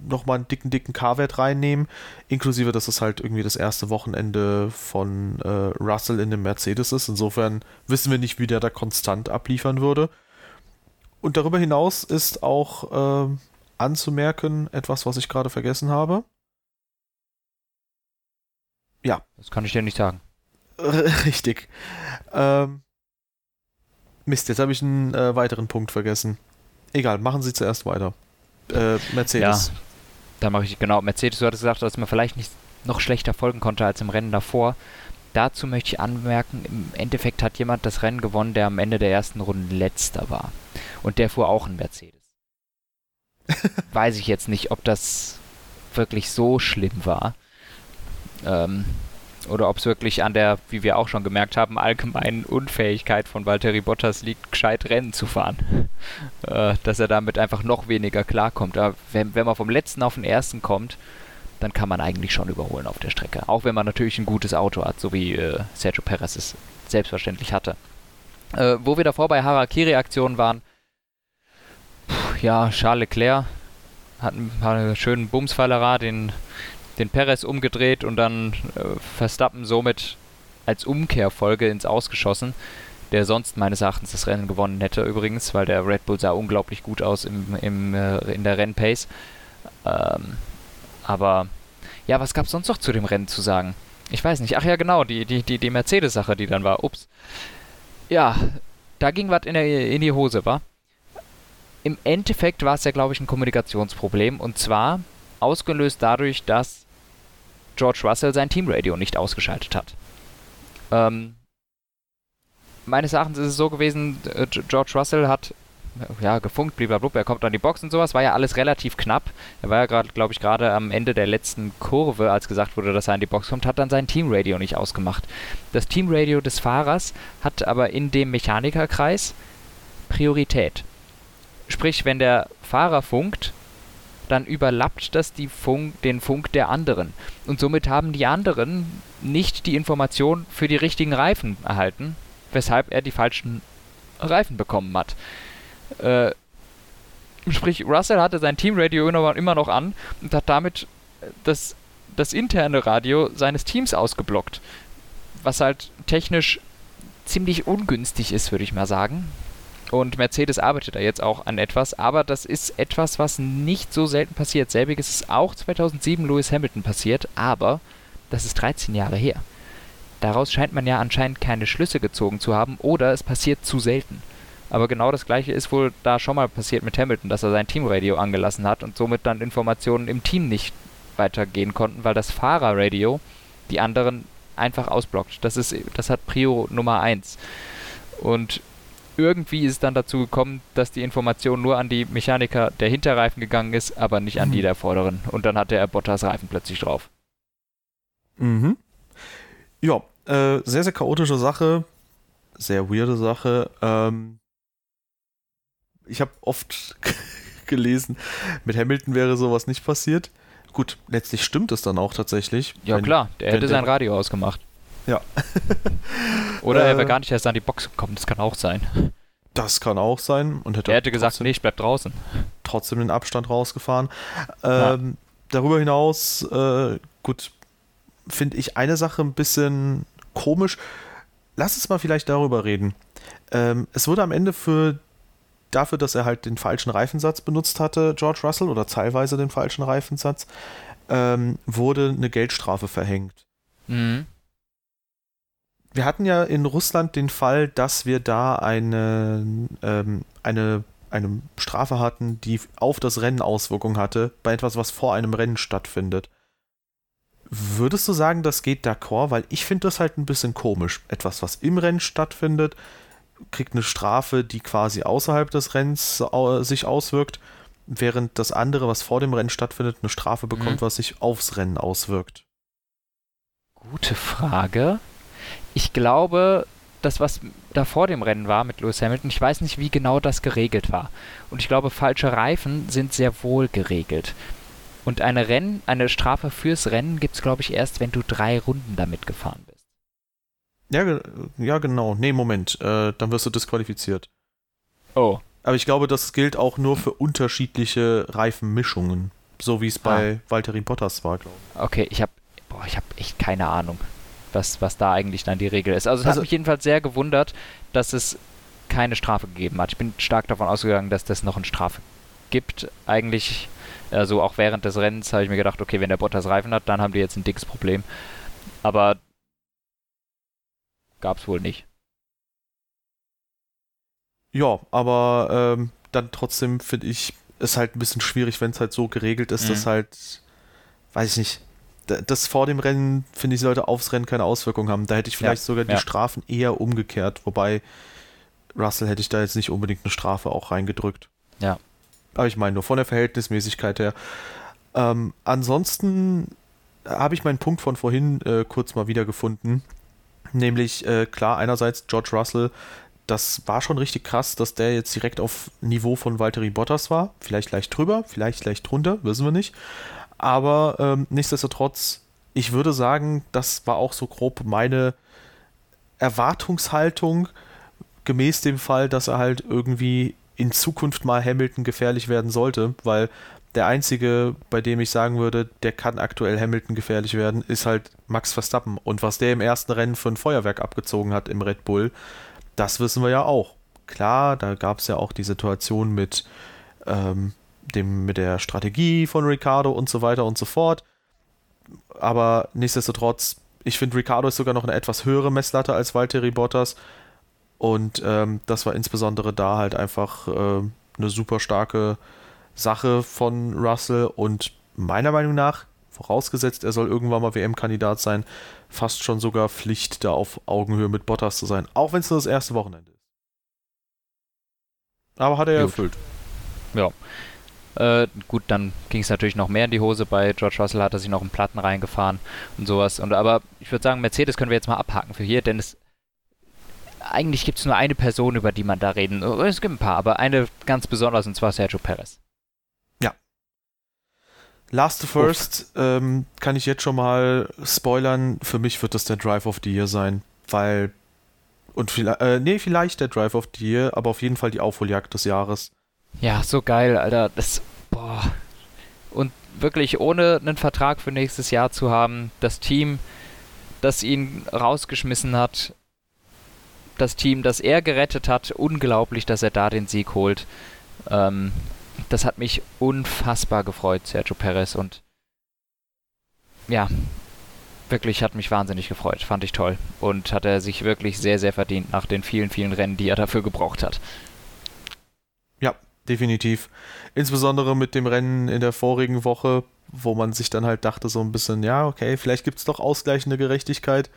nochmal einen dicken, dicken K-Wert reinnehmen, inklusive, dass es halt irgendwie das erste Wochenende von äh, Russell in dem Mercedes ist. Insofern wissen wir nicht, wie der da konstant abliefern würde. Und darüber hinaus ist auch äh, anzumerken etwas, was ich gerade vergessen habe. Ja. Das kann ich dir nicht sagen. Richtig. Ähm, Mist, jetzt habe ich einen äh, weiteren Punkt vergessen. Egal, machen Sie zuerst weiter. Äh, Mercedes. Ja, da mache ich genau. Mercedes, du hattest gesagt, dass man vielleicht nicht noch schlechter folgen konnte als im Rennen davor. Dazu möchte ich anmerken, im Endeffekt hat jemand das Rennen gewonnen, der am Ende der ersten Runde letzter war. Und der fuhr auch einen Mercedes. Weiß ich jetzt nicht, ob das wirklich so schlimm war. Ähm, oder ob es wirklich an der, wie wir auch schon gemerkt haben, allgemeinen Unfähigkeit von Valtteri Bottas liegt, gescheit Rennen zu fahren. Äh, dass er damit einfach noch weniger klarkommt. Aber wenn, wenn man vom letzten auf den ersten kommt, dann kann man eigentlich schon überholen auf der Strecke. Auch wenn man natürlich ein gutes Auto hat, so wie äh, Sergio Perez es selbstverständlich hatte. Äh, wo wir davor bei Harakiri-Aktionen waren, ja, Charles Leclerc hat einen schönen Bumsfallerer, den, den Perez umgedreht und dann äh, Verstappen somit als Umkehrfolge ins Ausgeschossen, der sonst meines Erachtens das Rennen gewonnen hätte übrigens, weil der Red Bull sah unglaublich gut aus im, im, äh, in der Rennpace. Ähm, aber ja, was gab es sonst noch zu dem Rennen zu sagen? Ich weiß nicht. Ach ja, genau, die, die, die, die Mercedes-Sache, die dann war. Ups. Ja, da ging was in, in die Hose, war im Endeffekt war es ja, glaube ich, ein Kommunikationsproblem. Und zwar ausgelöst dadurch, dass George Russell sein Teamradio nicht ausgeschaltet hat. Ähm, meines Erachtens ist es so gewesen, äh, George Russell hat ja, gefunkt, blablabla, er kommt an die Box und sowas, war ja alles relativ knapp. Er war ja gerade, glaube ich, gerade am Ende der letzten Kurve, als gesagt wurde, dass er an die Box kommt, hat dann sein Teamradio nicht ausgemacht. Das Teamradio des Fahrers hat aber in dem Mechanikerkreis Priorität. Sprich, wenn der Fahrer funkt, dann überlappt das Funk, den Funk der anderen. Und somit haben die anderen nicht die Information für die richtigen Reifen erhalten, weshalb er die falschen Reifen bekommen hat. Äh, sprich, Russell hatte sein Teamradio immer noch an und hat damit das, das interne Radio seines Teams ausgeblockt. Was halt technisch ziemlich ungünstig ist, würde ich mal sagen. Und Mercedes arbeitet da jetzt auch an etwas, aber das ist etwas, was nicht so selten passiert. Selbiges ist auch 2007 Lewis Hamilton passiert, aber das ist 13 Jahre her. Daraus scheint man ja anscheinend keine Schlüsse gezogen zu haben oder es passiert zu selten. Aber genau das gleiche ist wohl da schon mal passiert mit Hamilton, dass er sein Teamradio angelassen hat und somit dann Informationen im Team nicht weitergehen konnten, weil das Fahrerradio die anderen einfach ausblockt. Das ist das hat Prio Nummer 1. Und irgendwie ist es dann dazu gekommen, dass die Information nur an die Mechaniker der Hinterreifen gegangen ist, aber nicht an die mhm. der vorderen. Und dann hatte er Bottas Reifen plötzlich drauf. Mhm. Ja, äh, sehr, sehr chaotische Sache. Sehr weirde Sache. Ähm, ich habe oft gelesen, mit Hamilton wäre sowas nicht passiert. Gut, letztlich stimmt es dann auch tatsächlich. Ja, wenn, klar, der hätte sein Radio ausgemacht. Ja. Oder er wäre äh, gar nicht erst an die Box gekommen, das kann auch sein. Das kann auch sein. Und hätte er hätte gesagt, nee, ich bleib draußen. Trotzdem den Abstand rausgefahren. Ähm, darüber hinaus, äh, gut, finde ich eine Sache ein bisschen komisch. Lass uns mal vielleicht darüber reden. Ähm, es wurde am Ende für dafür, dass er halt den falschen Reifensatz benutzt hatte, George Russell, oder teilweise den falschen Reifensatz, ähm, wurde eine Geldstrafe verhängt. Mhm wir hatten ja in Russland den Fall, dass wir da eine, ähm, eine, eine Strafe hatten, die auf das Rennen Auswirkungen hatte, bei etwas, was vor einem Rennen stattfindet. Würdest du sagen, das geht d'accord? Weil ich finde das halt ein bisschen komisch. Etwas, was im Rennen stattfindet, kriegt eine Strafe, die quasi außerhalb des Rennens sich auswirkt, während das andere, was vor dem Rennen stattfindet, eine Strafe bekommt, mhm. was sich aufs Rennen auswirkt. Gute Frage ich glaube, das, was da vor dem Rennen war mit Lewis Hamilton, ich weiß nicht, wie genau das geregelt war. Und ich glaube, falsche Reifen sind sehr wohl geregelt. Und eine Rennen, eine Strafe fürs Rennen gibt es, glaube ich, erst, wenn du drei Runden damit gefahren bist. Ja, ja genau. Nee, Moment. Äh, dann wirst du disqualifiziert. Oh. Aber ich glaube, das gilt auch nur für unterschiedliche Reifenmischungen. So wie es bei ah. Valtteri Bottas war, glaube ich. Okay, ich habe ich habe echt keine Ahnung was, was da eigentlich dann die Regel ist. Also es also, hat mich jedenfalls sehr gewundert, dass es keine Strafe gegeben hat. Ich bin stark davon ausgegangen, dass das noch eine Strafe gibt. Eigentlich, also auch während des Rennens habe ich mir gedacht, okay, wenn der Bottas Reifen hat, dann haben die jetzt ein dickes Problem. Aber gab es wohl nicht. Ja, aber ähm, dann trotzdem finde ich es halt ein bisschen schwierig, wenn es halt so geregelt ist, mhm. dass halt, weiß ich nicht, das vor dem Rennen, finde ich, sollte aufs Rennen keine Auswirkung haben. Da hätte ich vielleicht ja, sogar die ja. Strafen eher umgekehrt, wobei Russell hätte ich da jetzt nicht unbedingt eine Strafe auch reingedrückt. Ja. Aber ich meine nur von der Verhältnismäßigkeit her. Ähm, ansonsten habe ich meinen Punkt von vorhin äh, kurz mal wiedergefunden. Nämlich, äh, klar, einerseits George Russell, das war schon richtig krass, dass der jetzt direkt auf Niveau von Valtteri Bottas war. Vielleicht leicht drüber, vielleicht leicht drunter, wissen wir nicht. Aber ähm, nichtsdestotrotz, ich würde sagen, das war auch so grob meine Erwartungshaltung, gemäß dem Fall, dass er halt irgendwie in Zukunft mal Hamilton gefährlich werden sollte, weil der einzige, bei dem ich sagen würde, der kann aktuell Hamilton gefährlich werden, ist halt Max Verstappen. Und was der im ersten Rennen für ein Feuerwerk abgezogen hat im Red Bull, das wissen wir ja auch. Klar, da gab es ja auch die Situation mit ähm, dem, mit der Strategie von Ricardo und so weiter und so fort. Aber nichtsdestotrotz, ich finde, Ricardo ist sogar noch eine etwas höhere Messlatte als Valtteri Bottas. Und ähm, das war insbesondere da halt einfach äh, eine super starke Sache von Russell. Und meiner Meinung nach vorausgesetzt, er soll irgendwann mal WM-Kandidat sein, fast schon sogar Pflicht, da auf Augenhöhe mit Bottas zu sein, auch wenn es nur das erste Wochenende ist. Aber hat er ja erfüllt. Ja. Äh, gut, dann ging es natürlich noch mehr in die Hose. Bei George Russell hat er sich noch einen Platten reingefahren und sowas. Und aber ich würde sagen, Mercedes können wir jetzt mal abhaken für hier, denn es eigentlich gibt es nur eine Person, über die man da reden. Es gibt ein paar, aber eine ganz besonders und zwar Sergio Perez. Last to First ähm, kann ich jetzt schon mal spoilern. Für mich wird das der Drive of the Year sein, weil und vielleicht, äh, nee, vielleicht der Drive of the Year, aber auf jeden Fall die Aufholjagd des Jahres. Ja, so geil, Alter. Das, boah. Und wirklich ohne einen Vertrag für nächstes Jahr zu haben, das Team, das ihn rausgeschmissen hat, das Team, das er gerettet hat, unglaublich, dass er da den Sieg holt. Ähm, das hat mich unfassbar gefreut, Sergio Perez. Und ja, wirklich hat mich wahnsinnig gefreut. Fand ich toll. Und hat er sich wirklich sehr, sehr verdient nach den vielen, vielen Rennen, die er dafür gebraucht hat. Definitiv. Insbesondere mit dem Rennen in der vorigen Woche, wo man sich dann halt dachte, so ein bisschen, ja, okay, vielleicht gibt es doch ausgleichende Gerechtigkeit.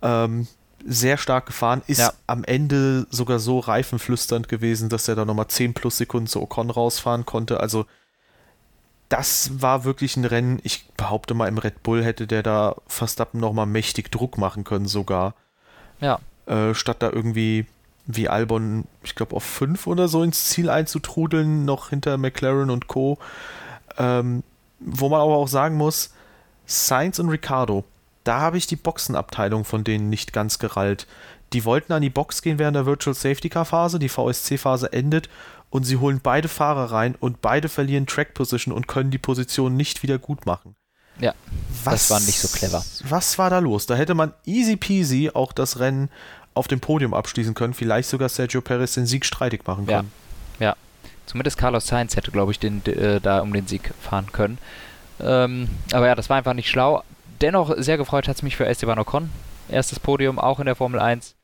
Ähm, sehr stark gefahren, ist ja. am Ende sogar so reifenflüsternd gewesen, dass er da nochmal 10 plus Sekunden zu Ocon rausfahren konnte. Also das war wirklich ein Rennen, ich behaupte mal, im Red Bull hätte der da Verstappen nochmal mächtig Druck machen können sogar. Ja. Äh, statt da irgendwie wie Albon, ich glaube, auf 5 oder so ins Ziel einzutrudeln, noch hinter McLaren und Co. Ähm, wo man aber auch sagen muss, Sainz und Ricardo, da habe ich die Boxenabteilung von denen nicht ganz gerallt. Die wollten an die Box gehen während der Virtual Safety Car Phase, die VSC-Phase endet und sie holen beide Fahrer rein und beide verlieren Track Position und können die Position nicht wieder gut machen. Ja, was, das war nicht so clever. Was war da los? Da hätte man easy peasy auch das Rennen auf dem Podium abschließen können, vielleicht sogar Sergio Perez den Sieg streitig machen können. Ja, ja. zumindest Carlos Sainz hätte, glaube ich, den, äh, da um den Sieg fahren können. Ähm, aber ja, das war einfach nicht schlau dennoch sehr gefreut hat es mich für Esteban Ocon. Erstes Podium auch in der Formel 1.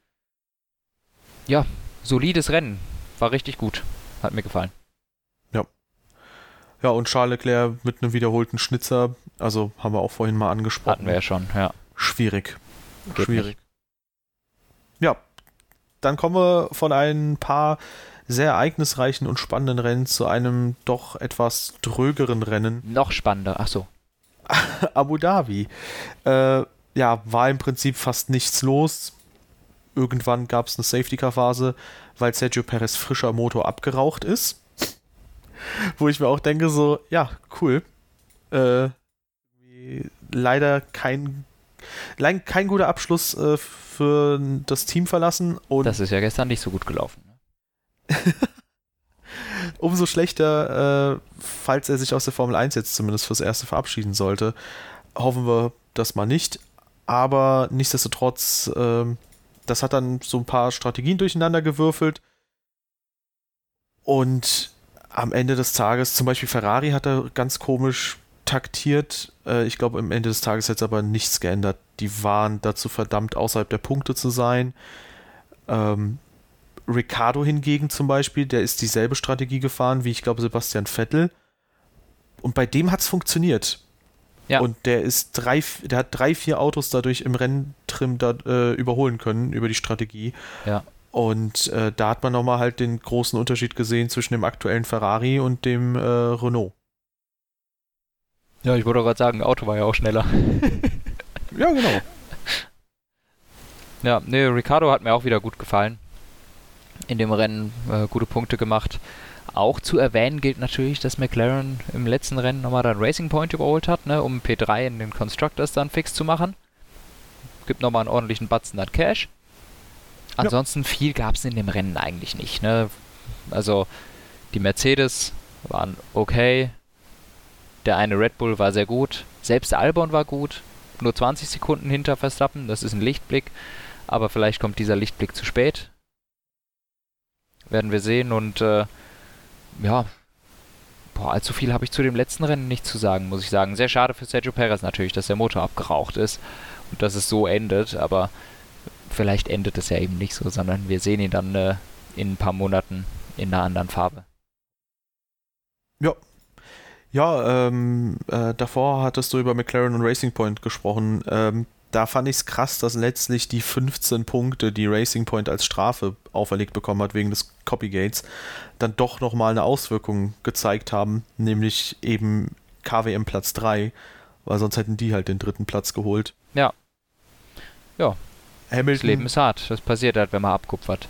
Ja, solides Rennen. War richtig gut. Hat mir gefallen. Ja. Ja, und Charles Leclerc mit einem wiederholten Schnitzer. Also haben wir auch vorhin mal angesprochen. Hatten wir ja schon, ja. Schwierig. Geht Schwierig. Nicht. Dann kommen wir von ein paar sehr ereignisreichen und spannenden Rennen zu einem doch etwas drögeren Rennen. Noch spannender, ach so. Abu Dhabi. Äh, ja, war im Prinzip fast nichts los. Irgendwann gab es eine Safety-Car-Phase, weil Sergio Perez frischer Motor abgeraucht ist. Wo ich mir auch denke, so, ja, cool. Äh, leider kein, kein guter Abschluss äh, für das Team verlassen. Und das ist ja gestern nicht so gut gelaufen. Ne? umso schlechter, äh, falls er sich aus der Formel 1 jetzt zumindest fürs Erste verabschieden sollte. Hoffen wir das mal nicht. Aber nichtsdestotrotz, äh, das hat dann so ein paar Strategien durcheinander gewürfelt. Und am Ende des Tages, zum Beispiel Ferrari hat er ganz komisch taktiert. Äh, ich glaube, am Ende des Tages hat es aber nichts geändert. Die waren dazu verdammt, außerhalb der Punkte zu sein. Ähm, Ricardo hingegen zum Beispiel, der ist dieselbe Strategie gefahren wie ich glaube Sebastian Vettel. Und bei dem hat es funktioniert. Ja. Und der ist drei, der hat drei, vier Autos dadurch im Renntrim da, äh, überholen können über die Strategie. Ja. Und äh, da hat man nochmal halt den großen Unterschied gesehen zwischen dem aktuellen Ferrari und dem äh, Renault. Ja, ich wollte gerade sagen, Auto war ja auch schneller. ja, genau. Ja, nee, Ricardo hat mir auch wieder gut gefallen in dem Rennen äh, gute Punkte gemacht. Auch zu erwähnen gilt natürlich, dass McLaren im letzten Rennen nochmal dann Racing Point überholt hat, ne, um P3 in den Constructors dann fix zu machen. Gibt nochmal einen ordentlichen Batzen an Cash. Ansonsten ja. viel gab es in dem Rennen eigentlich nicht. Ne? Also die Mercedes waren okay. Der eine Red Bull war sehr gut. Selbst Albon war gut. Nur 20 Sekunden hinter Verstappen. Das ist ein Lichtblick. Aber vielleicht kommt dieser Lichtblick zu spät werden wir sehen. Und äh, ja, boah, allzu viel habe ich zu dem letzten Rennen nicht zu sagen, muss ich sagen. Sehr schade für Sergio Perez natürlich, dass der Motor abgeraucht ist und dass es so endet, aber vielleicht endet es ja eben nicht so, sondern wir sehen ihn dann äh, in ein paar Monaten in einer anderen Farbe. Ja. Ja, ähm, äh, davor hattest du über McLaren und Racing Point gesprochen. Ähm, da fand ich es krass, dass letztlich die 15 Punkte, die Racing Point als Strafe auferlegt bekommen hat wegen des Copygates, dann doch nochmal eine Auswirkung gezeigt haben, nämlich eben KWM Platz 3, weil sonst hätten die halt den dritten Platz geholt. Ja. Ja. Hamilton. Das Leben ist hart. Das passiert halt, wenn man abkupfert.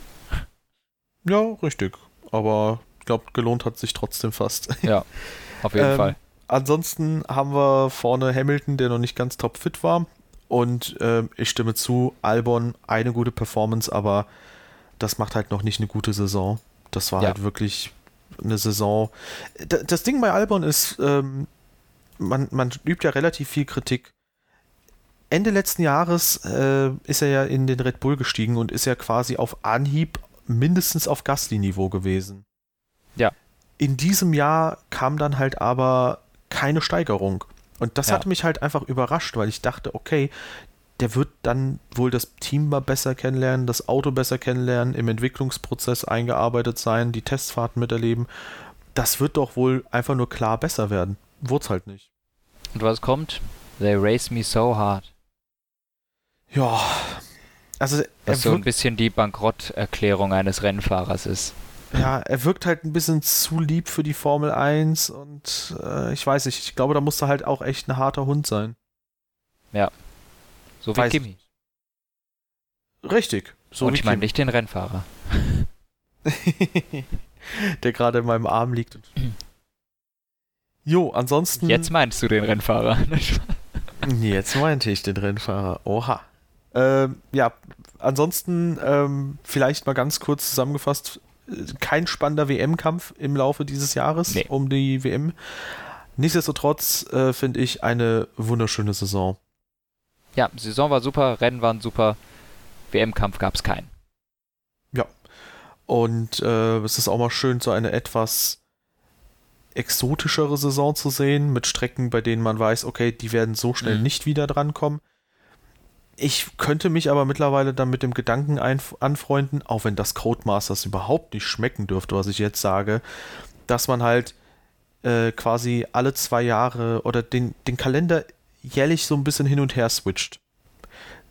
Ja, richtig. Aber ich glaube, gelohnt hat sich trotzdem fast. Ja, auf jeden ähm, Fall. Ansonsten haben wir vorne Hamilton, der noch nicht ganz topfit war. Und äh, ich stimme zu, Albon eine gute Performance, aber das macht halt noch nicht eine gute Saison. Das war ja. halt wirklich eine Saison. Das Ding bei Albon ist, ähm, man, man übt ja relativ viel Kritik. Ende letzten Jahres äh, ist er ja in den Red Bull gestiegen und ist ja quasi auf Anhieb mindestens auf Gasly-Niveau gewesen. Ja. In diesem Jahr kam dann halt aber keine Steigerung. Und das ja. hat mich halt einfach überrascht, weil ich dachte, okay, der wird dann wohl das Team mal besser kennenlernen, das Auto besser kennenlernen, im Entwicklungsprozess eingearbeitet sein, die Testfahrten miterleben. Das wird doch wohl einfach nur klar besser werden. Wurde halt nicht. Und was kommt? They race me so hard. Ja. Also was so ein bisschen die Bankrotterklärung eines Rennfahrers ist ja, er wirkt halt ein bisschen zu lieb für die Formel 1 und äh, ich weiß nicht, ich glaube, da muss er halt auch echt ein harter Hund sein. Ja. So wie weiß Kimi. Richtig. So und ich meine nicht den Rennfahrer. Der gerade in meinem Arm liegt. jo, ansonsten. Jetzt meinst du den Rennfahrer. Jetzt meinte ich den Rennfahrer. Oha. Ähm, ja, ansonsten ähm, vielleicht mal ganz kurz zusammengefasst kein spannender WM-Kampf im Laufe dieses Jahres nee. um die WM. Nichtsdestotrotz äh, finde ich eine wunderschöne Saison. Ja, Saison war super, Rennen waren super, WM-Kampf gab es keinen. Ja. Und äh, es ist auch mal schön, so eine etwas exotischere Saison zu sehen, mit Strecken, bei denen man weiß, okay, die werden so schnell mhm. nicht wieder drankommen. Ich könnte mich aber mittlerweile dann mit dem Gedanken anfreunden, auch wenn das Codemasters überhaupt nicht schmecken dürfte, was ich jetzt sage, dass man halt äh, quasi alle zwei Jahre oder den, den Kalender jährlich so ein bisschen hin und her switcht.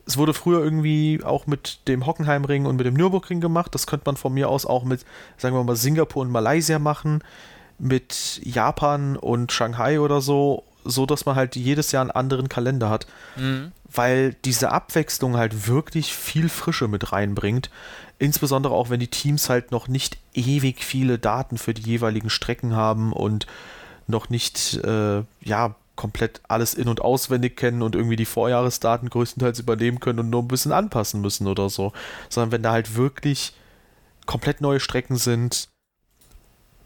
Es wurde früher irgendwie auch mit dem Hockenheimring und mit dem Nürburgring gemacht. Das könnte man von mir aus auch mit, sagen wir mal, Singapur und Malaysia machen, mit Japan und Shanghai oder so so dass man halt jedes Jahr einen anderen Kalender hat. Mhm. Weil diese Abwechslung halt wirklich viel Frische mit reinbringt. Insbesondere auch, wenn die Teams halt noch nicht ewig viele Daten für die jeweiligen Strecken haben und noch nicht, äh, ja, komplett alles in- und auswendig kennen und irgendwie die Vorjahresdaten größtenteils übernehmen können und nur ein bisschen anpassen müssen oder so. Sondern wenn da halt wirklich komplett neue Strecken sind,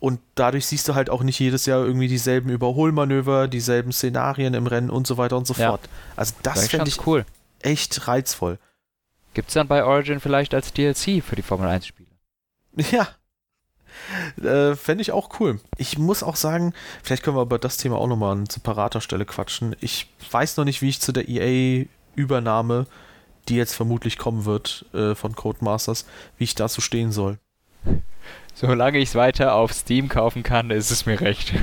und dadurch siehst du halt auch nicht jedes Jahr irgendwie dieselben Überholmanöver, dieselben Szenarien im Rennen und so weiter und so ja. fort. Also das finde ich cool. echt reizvoll. Gibt es dann bei Origin vielleicht als DLC für die Formel 1 Spiele? Ja. Äh, Fände ich auch cool. Ich muss auch sagen, vielleicht können wir über das Thema auch nochmal an separater Stelle quatschen. Ich weiß noch nicht, wie ich zu der EA-Übernahme, die jetzt vermutlich kommen wird äh, von Codemasters, wie ich dazu stehen soll. Solange ich es weiter auf Steam kaufen kann, ist es mir recht.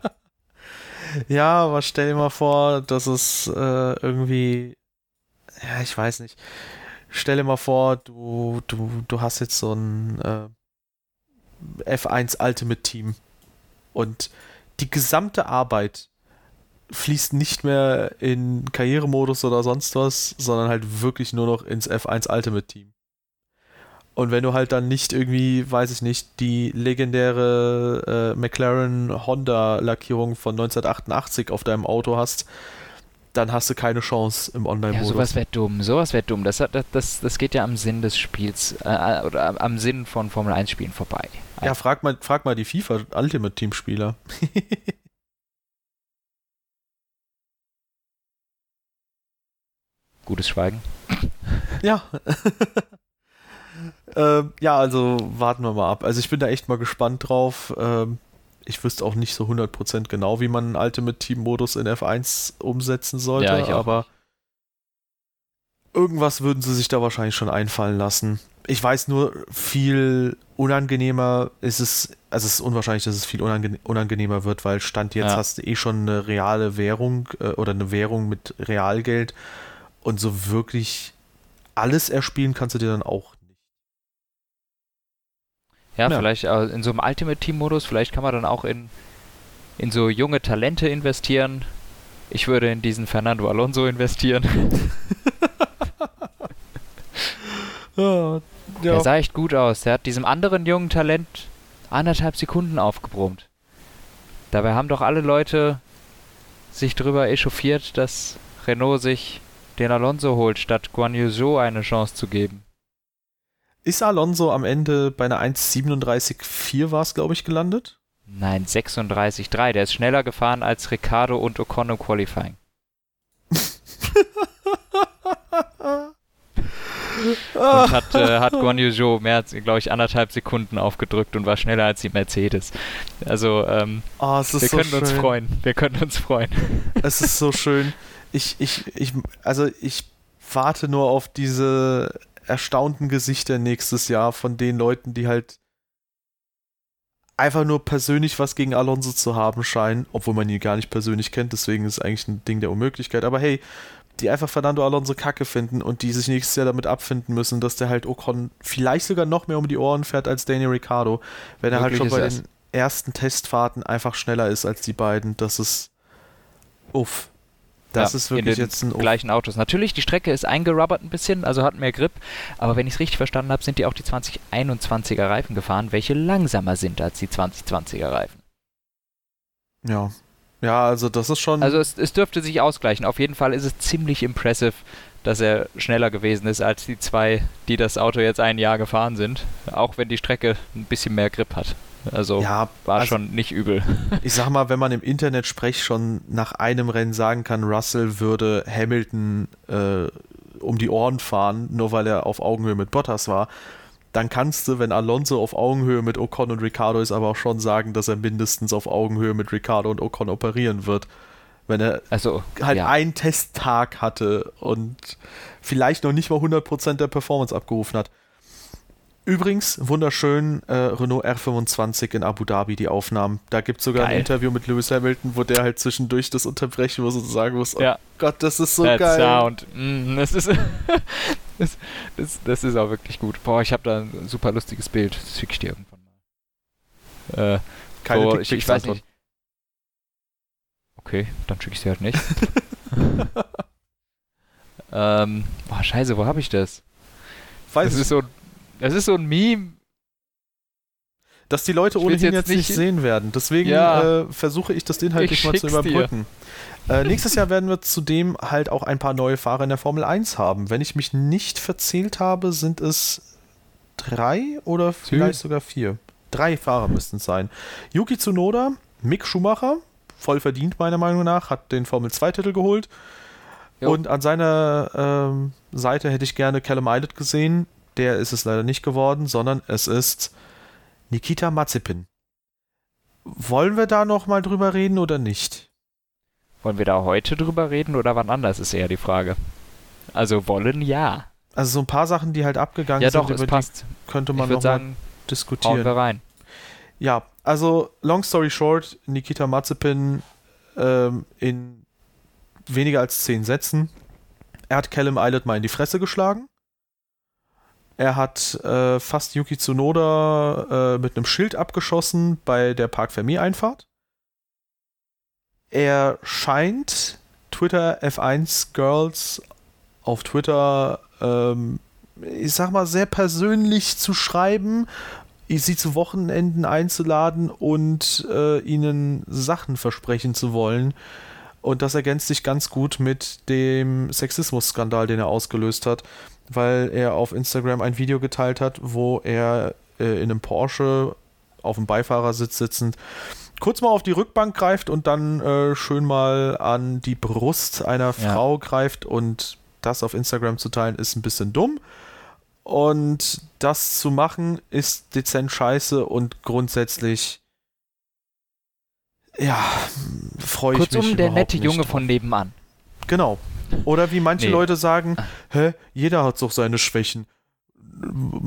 ja, aber stell dir mal vor, dass es äh, irgendwie. Ja, ich weiß nicht. Stell dir mal vor, du, du, du hast jetzt so ein äh, F1 Ultimate Team und die gesamte Arbeit fließt nicht mehr in Karrieremodus oder sonst was, sondern halt wirklich nur noch ins F1 Ultimate Team. Und wenn du halt dann nicht irgendwie, weiß ich nicht, die legendäre äh, McLaren Honda Lackierung von 1988 auf deinem Auto hast, dann hast du keine Chance im Online-Modus. Ja, sowas wäre dumm, sowas wäre dumm. Das, das, das, das geht ja am Sinn des Spiels, äh, oder am Sinn von Formel 1 Spielen vorbei. Ja, frag mal, frag mal die FIFA Ultimate Team Spieler. Gutes Schweigen. Ja. Ähm, ja, also warten wir mal ab. Also ich bin da echt mal gespannt drauf. Ähm, ich wüsste auch nicht so 100% genau, wie man einen Ultimate Team Modus in F1 umsetzen sollte, ja, aber irgendwas würden sie sich da wahrscheinlich schon einfallen lassen. ich weiß nur, viel unangenehmer ist es, also es ist unwahrscheinlich, dass es viel unange unangenehmer wird, weil Stand jetzt ja. hast du eh schon eine reale Währung äh, oder eine Währung mit Realgeld und so wirklich alles erspielen kannst du dir dann auch. Ja, ja. vielleicht äh, in so einem Ultimate Team Modus, vielleicht kann man dann auch in, in so junge Talente investieren. Ich würde in diesen Fernando Alonso investieren. ja. Der sah echt gut aus. Der hat diesem anderen jungen Talent anderthalb Sekunden aufgebrummt. Dabei haben doch alle Leute sich darüber echauffiert, dass Renault sich den Alonso holt, statt Guan Yu Zhou eine Chance zu geben. Ist Alonso am Ende bei einer 1,37,4 war es, glaube ich, gelandet? Nein, 36,3. Der ist schneller gefahren als Ricardo und Ocon im Qualifying. und hat, äh, hat Guan Yu Zhou mehr als, glaube ich, anderthalb Sekunden aufgedrückt und war schneller als die Mercedes. Also, ähm, oh, wir so können schön. uns freuen. Wir können uns freuen. Es ist so schön. Ich, ich, ich, also ich warte nur auf diese erstaunten Gesichter nächstes Jahr von den Leuten, die halt einfach nur persönlich was gegen Alonso zu haben scheinen, obwohl man ihn gar nicht persönlich kennt, deswegen ist es eigentlich ein Ding der Unmöglichkeit. Aber hey, die einfach Fernando Alonso kacke finden und die sich nächstes Jahr damit abfinden müssen, dass der halt Ocon vielleicht sogar noch mehr um die Ohren fährt als Daniel Ricciardo, wenn er halt schon bei den ersten Testfahrten einfach schneller ist als die beiden. Das ist uff. Das ja, ist wirklich jetzt ein gleichen Autos. Natürlich, die Strecke ist eingerubbert ein bisschen, also hat mehr Grip, aber wenn ich es richtig verstanden habe, sind die auch die 2021er Reifen gefahren, welche langsamer sind als die 2020er Reifen. Ja, ja, also das ist schon. Also es, es dürfte sich ausgleichen. Auf jeden Fall ist es ziemlich impressive, dass er schneller gewesen ist als die zwei, die das Auto jetzt ein Jahr gefahren sind. Auch wenn die Strecke ein bisschen mehr Grip hat. Also ja, war also schon nicht übel. Ich sag mal, wenn man im Internet spricht, schon nach einem Rennen sagen kann, Russell würde Hamilton äh, um die Ohren fahren, nur weil er auf Augenhöhe mit Bottas war, dann kannst du, wenn Alonso auf Augenhöhe mit Ocon und Ricardo ist, aber auch schon sagen, dass er mindestens auf Augenhöhe mit Ricardo und Ocon operieren wird. Wenn er also, halt ja. einen Testtag hatte und vielleicht noch nicht mal 100% der Performance abgerufen hat. Übrigens, wunderschön, äh, Renault R25 in Abu Dhabi, die Aufnahmen. Da gibt es sogar geil. ein Interview mit Lewis Hamilton, wo der halt zwischendurch das unterbrechen muss und sagen muss, oh ja. Gott, das ist so That geil. Sound. Mm, das, ist das, das, das, ist auch wirklich gut. Boah, ich habe da ein super lustiges Bild. Das schicke ich dir irgendwann mal. Äh, Keine so, ich, ich weiß nicht. Okay, dann schicke ich sie halt nicht. ähm, boah, scheiße, wo habe ich das? Weiß das ist so es ist so ein Meme. Dass die Leute ohnehin jetzt, jetzt nicht sehen werden. Deswegen ja, äh, versuche ich das inhaltlich mal zu überbrücken. Äh, nächstes Jahr werden wir zudem halt auch ein paar neue Fahrer in der Formel 1 haben. Wenn ich mich nicht verzählt habe, sind es drei oder vielleicht sogar vier. Drei Fahrer müssten es sein. Yuki Tsunoda, Mick Schumacher, voll verdient meiner Meinung nach, hat den Formel 2-Titel geholt. Jo. Und an seiner ähm, Seite hätte ich gerne Callum Eilert gesehen, der ist es leider nicht geworden, sondern es ist Nikita Mazepin. Wollen wir da noch mal drüber reden oder nicht? Wollen wir da heute drüber reden oder wann anders, ist eher die Frage. Also wollen ja. Also so ein paar Sachen, die halt abgegangen ja, sind, doch, über passt. könnte man noch sagen, mal diskutieren. Hauen wir rein. Ja, also long story short, Nikita Mazepin ähm, in weniger als zehn Sätzen. Er hat Callum Eilert mal in die Fresse geschlagen. Er hat äh, fast Yuki Tsunoda äh, mit einem Schild abgeschossen bei der Park Fermi-Einfahrt. Er scheint Twitter F1 Girls auf Twitter, ähm, ich sag mal, sehr persönlich zu schreiben, sie zu Wochenenden einzuladen und äh, ihnen Sachen versprechen zu wollen. Und das ergänzt sich ganz gut mit dem Sexismus-Skandal, den er ausgelöst hat weil er auf Instagram ein Video geteilt hat, wo er äh, in einem Porsche auf dem Beifahrersitz sitzend kurz mal auf die Rückbank greift und dann äh, schön mal an die Brust einer Frau ja. greift und das auf Instagram zu teilen ist ein bisschen dumm. Und das zu machen ist dezent scheiße und grundsätzlich ja, freue ich mich. Kurzum, der nette Junge drauf. von nebenan. Genau, oder wie manche nee. Leute sagen, hä, jeder hat doch seine Schwächen.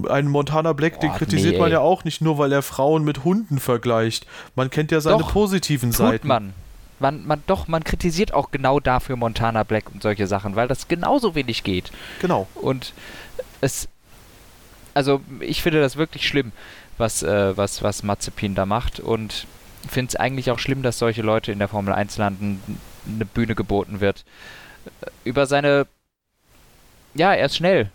einen Montana Black, den kritisiert nee, man ja auch nicht nur, weil er Frauen mit Hunden vergleicht. Man kennt ja seine doch, positiven tut Seiten. Man. Man, man, doch, man kritisiert auch genau dafür Montana Black und solche Sachen, weil das genauso wenig geht. Genau. Und es, also ich finde das wirklich schlimm, was, äh, was, was Mazepin da macht und finde es eigentlich auch schlimm, dass solche Leute in der Formel 1 landen, eine Bühne geboten wird. Über seine, ja, er ist schnell.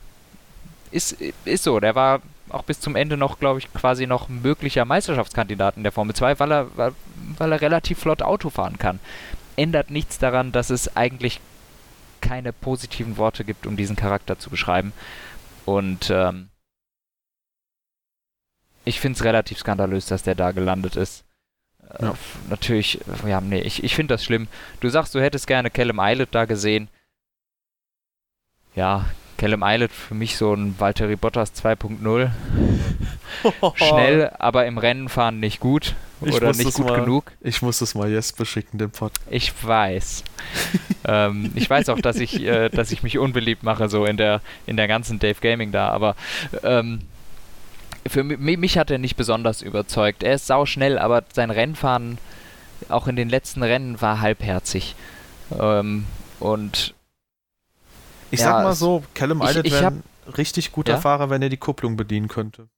Ist, ist so, der war auch bis zum Ende noch, glaube ich, quasi noch möglicher Meisterschaftskandidat in der Formel 2, weil er, weil er relativ flott Auto fahren kann. Ändert nichts daran, dass es eigentlich keine positiven Worte gibt, um diesen Charakter zu beschreiben. Und ähm, ich finde es relativ skandalös, dass der da gelandet ist. Äh, ja. Äh, natürlich, ja, nee, ich, ich finde das schlimm. Du sagst, du hättest gerne Callum Eilert da gesehen. Ja, Callum Eilert für mich so ein Valtteri Bottas 2.0. Schnell, aber im Rennen fahren nicht gut ich oder nicht gut mal, genug. Ich muss das mal jetzt beschicken, den Pod. Ich weiß. ähm, ich weiß auch, dass ich, äh, dass ich mich unbeliebt mache, so in der, in der ganzen Dave Gaming da, aber ähm, für mich, mich hat er nicht besonders überzeugt. Er ist sau schnell, aber sein Rennfahren, auch in den letzten Rennen, war halbherzig. Ähm, und ich ja, sag mal so, Callum Eilert wäre ein richtig guter ja? Fahrer, wenn er die Kupplung bedienen könnte.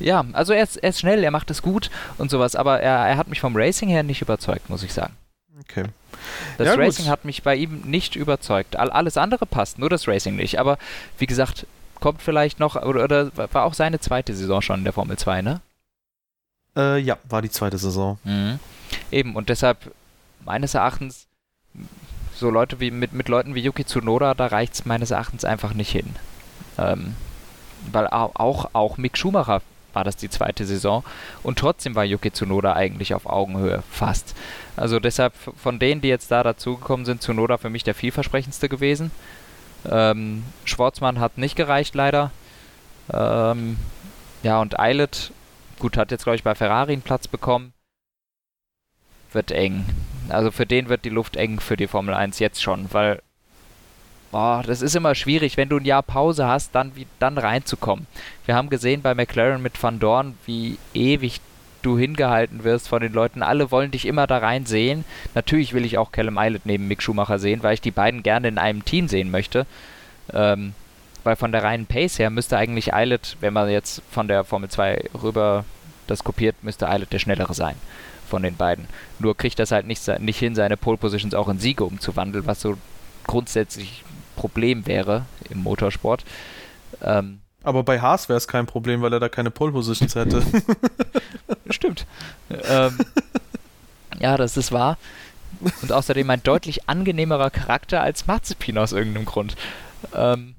Ja, also er ist, er ist schnell, er macht es gut und sowas, aber er, er hat mich vom Racing her nicht überzeugt, muss ich sagen. Okay. Das ja, Racing gut. hat mich bei ihm nicht überzeugt. All, alles andere passt, nur das Racing nicht. Aber wie gesagt, kommt vielleicht noch, oder, oder war auch seine zweite Saison schon in der Formel 2, ne? Äh, ja, war die zweite Saison. Mhm. Eben, und deshalb meines Erachtens, so Leute wie mit, mit Leuten wie Yuki Tsunoda, da reicht es meines Erachtens einfach nicht hin. Ähm, weil auch, auch Mick Schumacher war das die zweite Saison und trotzdem war Yuki Tsunoda eigentlich auf Augenhöhe, fast. Also deshalb von denen, die jetzt da dazugekommen sind, Tsunoda für mich der vielversprechendste gewesen. Ähm, Schwarzmann hat nicht gereicht, leider. Ähm, ja, und Eilert, gut, hat jetzt, glaube ich, bei Ferrari einen Platz bekommen. Wird eng. Also für den wird die Luft eng für die Formel 1 jetzt schon, weil boah, das ist immer schwierig, wenn du ein Jahr Pause hast, dann, wie, dann reinzukommen. Wir haben gesehen bei McLaren mit Van Dorn, wie ewig du hingehalten wirst von den Leuten. Alle wollen dich immer da rein sehen. Natürlich will ich auch Callum Eilert neben Mick Schumacher sehen, weil ich die beiden gerne in einem Team sehen möchte. Ähm, weil von der reinen Pace her müsste eigentlich Eilert, wenn man jetzt von der Formel 2 rüber das kopiert, müsste Eilert der schnellere sein von den beiden. Nur kriegt das halt nicht, nicht hin, seine Pole Positions auch in Siege umzuwandeln, was so grundsätzlich Problem wäre im Motorsport. Ähm, aber bei Haas wäre es kein Problem, weil er da keine Pole Positions hätte. Stimmt. Ähm, ja, das ist wahr. Und außerdem ein deutlich angenehmerer Charakter als Mazepin aus irgendeinem Grund. Ähm,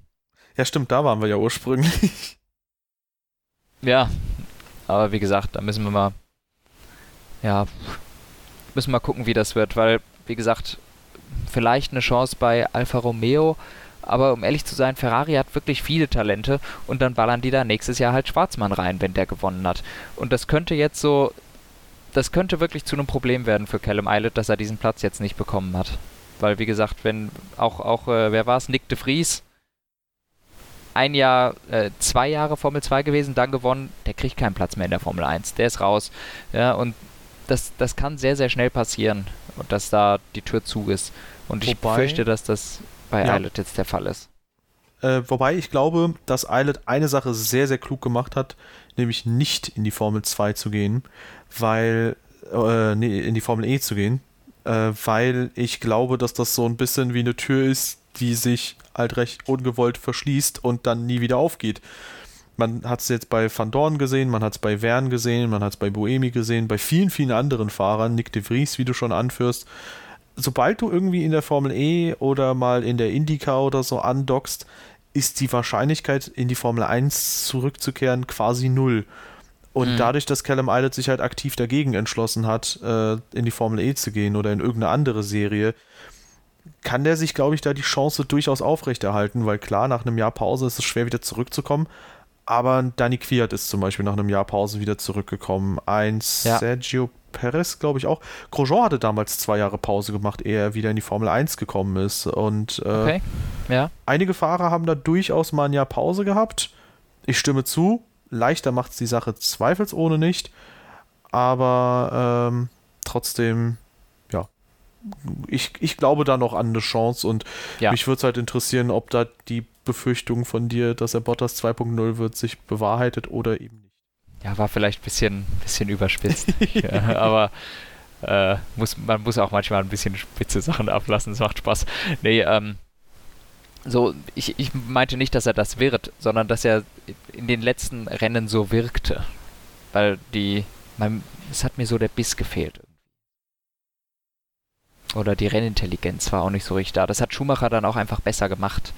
ja, stimmt, da waren wir ja ursprünglich. Ja, aber wie gesagt, da müssen wir mal, ja, müssen wir mal gucken, wie das wird, weil, wie gesagt, vielleicht eine Chance bei Alfa Romeo, aber um ehrlich zu sein, Ferrari hat wirklich viele Talente und dann ballern die da nächstes Jahr halt Schwarzmann rein, wenn der gewonnen hat. Und das könnte jetzt so, das könnte wirklich zu einem Problem werden für Callum Eilert, dass er diesen Platz jetzt nicht bekommen hat. Weil, wie gesagt, wenn auch, auch äh, wer war es, Nick de Vries, ein Jahr, äh, zwei Jahre Formel 2 gewesen, dann gewonnen, der kriegt keinen Platz mehr in der Formel 1. Der ist raus. Ja, und das, das kann sehr, sehr schnell passieren, dass da die Tür zu ist. Und ich Wobei, fürchte, dass das bei ja. Eilert jetzt der Fall ist. Äh, wobei ich glaube, dass Eilert eine Sache sehr, sehr klug gemacht hat, nämlich nicht in die Formel 2 zu gehen, weil, äh, nee, in die Formel E zu gehen, äh, weil ich glaube, dass das so ein bisschen wie eine Tür ist, die sich halt recht ungewollt verschließt und dann nie wieder aufgeht. Man hat es jetzt bei Van Dorn gesehen, man hat es bei Vern gesehen, man hat es bei Boemi gesehen, bei vielen, vielen anderen Fahrern, Nick de Vries, wie du schon anführst, sobald du irgendwie in der Formel E oder mal in der IndyCar oder so andockst, ist die Wahrscheinlichkeit, in die Formel 1 zurückzukehren, quasi null. Und mhm. dadurch, dass Callum Eilert sich halt aktiv dagegen entschlossen hat, äh, in die Formel E zu gehen oder in irgendeine andere Serie, kann der sich, glaube ich, da die Chance durchaus aufrechterhalten, weil klar, nach einem Jahr Pause ist es schwer wieder zurückzukommen. Aber Danny Quiert ist zum Beispiel nach einem Jahr Pause wieder zurückgekommen. Ein ja. Sergio Perez, glaube ich, auch. Grosjean hatte damals zwei Jahre Pause gemacht, ehe er wieder in die Formel 1 gekommen ist. Und äh, okay. ja. einige Fahrer haben da durchaus mal ein Jahr Pause gehabt. Ich stimme zu, leichter macht es die Sache zweifelsohne nicht. Aber ähm, trotzdem, ja, ich, ich glaube da noch an eine Chance und ja. mich würde es halt interessieren, ob da die Befürchtung von dir, dass er Bottas 2.0 wird, sich bewahrheitet oder eben nicht. Ja, war vielleicht ein bisschen, bisschen überspitzt. ja, aber äh, muss, man muss auch manchmal ein bisschen spitze Sachen ablassen, es macht Spaß. Nee, ähm, so, ich, ich meinte nicht, dass er das wird, sondern dass er in den letzten Rennen so wirkte. Weil die, mein, es hat mir so der Biss gefehlt. Oder die Rennintelligenz war auch nicht so richtig da. Das hat Schumacher dann auch einfach besser gemacht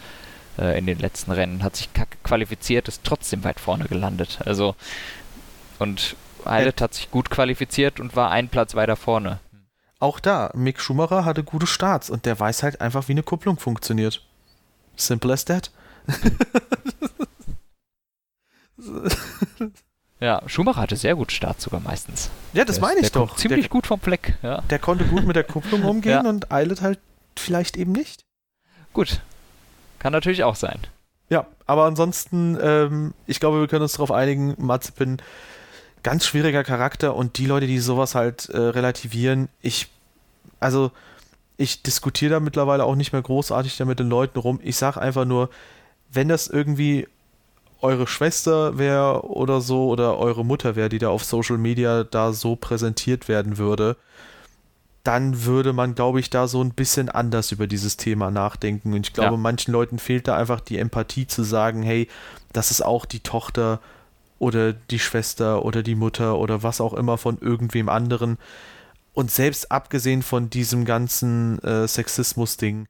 äh, in den letzten Rennen. Hat sich qualifiziert, ist trotzdem weit vorne gelandet. Also und Eilert hat sich gut qualifiziert und war einen Platz weiter vorne. Auch da, Mick Schumacher hatte gute Starts und der weiß halt einfach, wie eine Kupplung funktioniert. Simple as that. ja, Schumacher hatte sehr gut Starts sogar meistens. Ja, das der meine ich doch. Ziemlich der, gut vom Fleck, ja. Der konnte gut mit der Kupplung umgehen ja. und Eilert halt vielleicht eben nicht. Gut. Kann natürlich auch sein. Ja, aber ansonsten, ähm, ich glaube, wir können uns darauf einigen, Mazepin ganz schwieriger Charakter und die Leute, die sowas halt äh, relativieren, ich, also ich diskutiere da mittlerweile auch nicht mehr großartig da mit den Leuten rum. Ich sage einfach nur, wenn das irgendwie eure Schwester wäre oder so oder eure Mutter wäre, die da auf Social Media da so präsentiert werden würde, dann würde man, glaube ich, da so ein bisschen anders über dieses Thema nachdenken. Und ich glaube, ja. manchen Leuten fehlt da einfach die Empathie zu sagen, hey, das ist auch die Tochter oder die Schwester oder die Mutter oder was auch immer von irgendwem anderen. Und selbst abgesehen von diesem ganzen äh, Sexismus-Ding,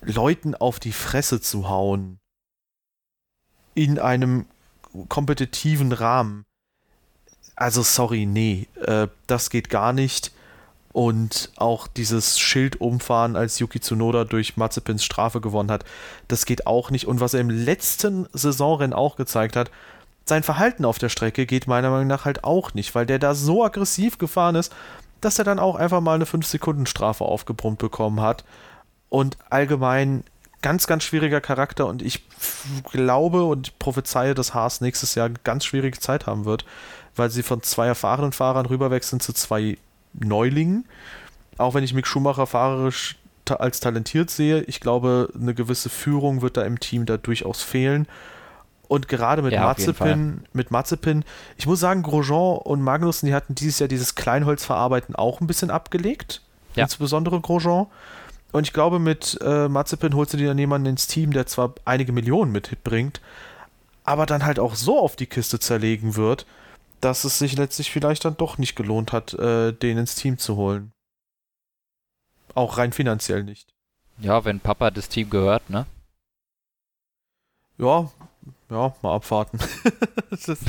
Leuten auf die Fresse zu hauen in einem kompetitiven Rahmen. Also sorry, nee, äh, das geht gar nicht. Und auch dieses Schild umfahren, als Yuki Tsunoda durch Mazepins Strafe gewonnen hat, das geht auch nicht. Und was er im letzten Saisonrennen auch gezeigt hat, sein Verhalten auf der Strecke geht meiner Meinung nach halt auch nicht, weil der da so aggressiv gefahren ist, dass er dann auch einfach mal eine 5-Sekunden-Strafe aufgebrummt bekommen hat. Und allgemein ganz, ganz schwieriger Charakter und ich glaube und prophezeie, dass Haas nächstes Jahr ganz schwierige Zeit haben wird, weil sie von zwei erfahrenen Fahrern rüberwechseln zu zwei Neulingen. Auch wenn ich Mick Schumacher fahrerisch als talentiert sehe, ich glaube, eine gewisse Führung wird da im Team da durchaus fehlen. Und gerade mit ja, Mazepin, mit Mazepin, ich muss sagen, Grosjean und Magnussen, die hatten dieses Jahr dieses Kleinholzverarbeiten auch ein bisschen abgelegt. Ja. Insbesondere Grosjean. Und ich glaube, mit äh, Mazepin holst du dir dann jemanden ins Team, der zwar einige Millionen mitbringt, aber dann halt auch so auf die Kiste zerlegen wird, dass es sich letztlich vielleicht dann doch nicht gelohnt hat, äh, den ins Team zu holen. Auch rein finanziell nicht. Ja, wenn Papa das Team gehört, ne? Ja, ja, mal abwarten. das, ist,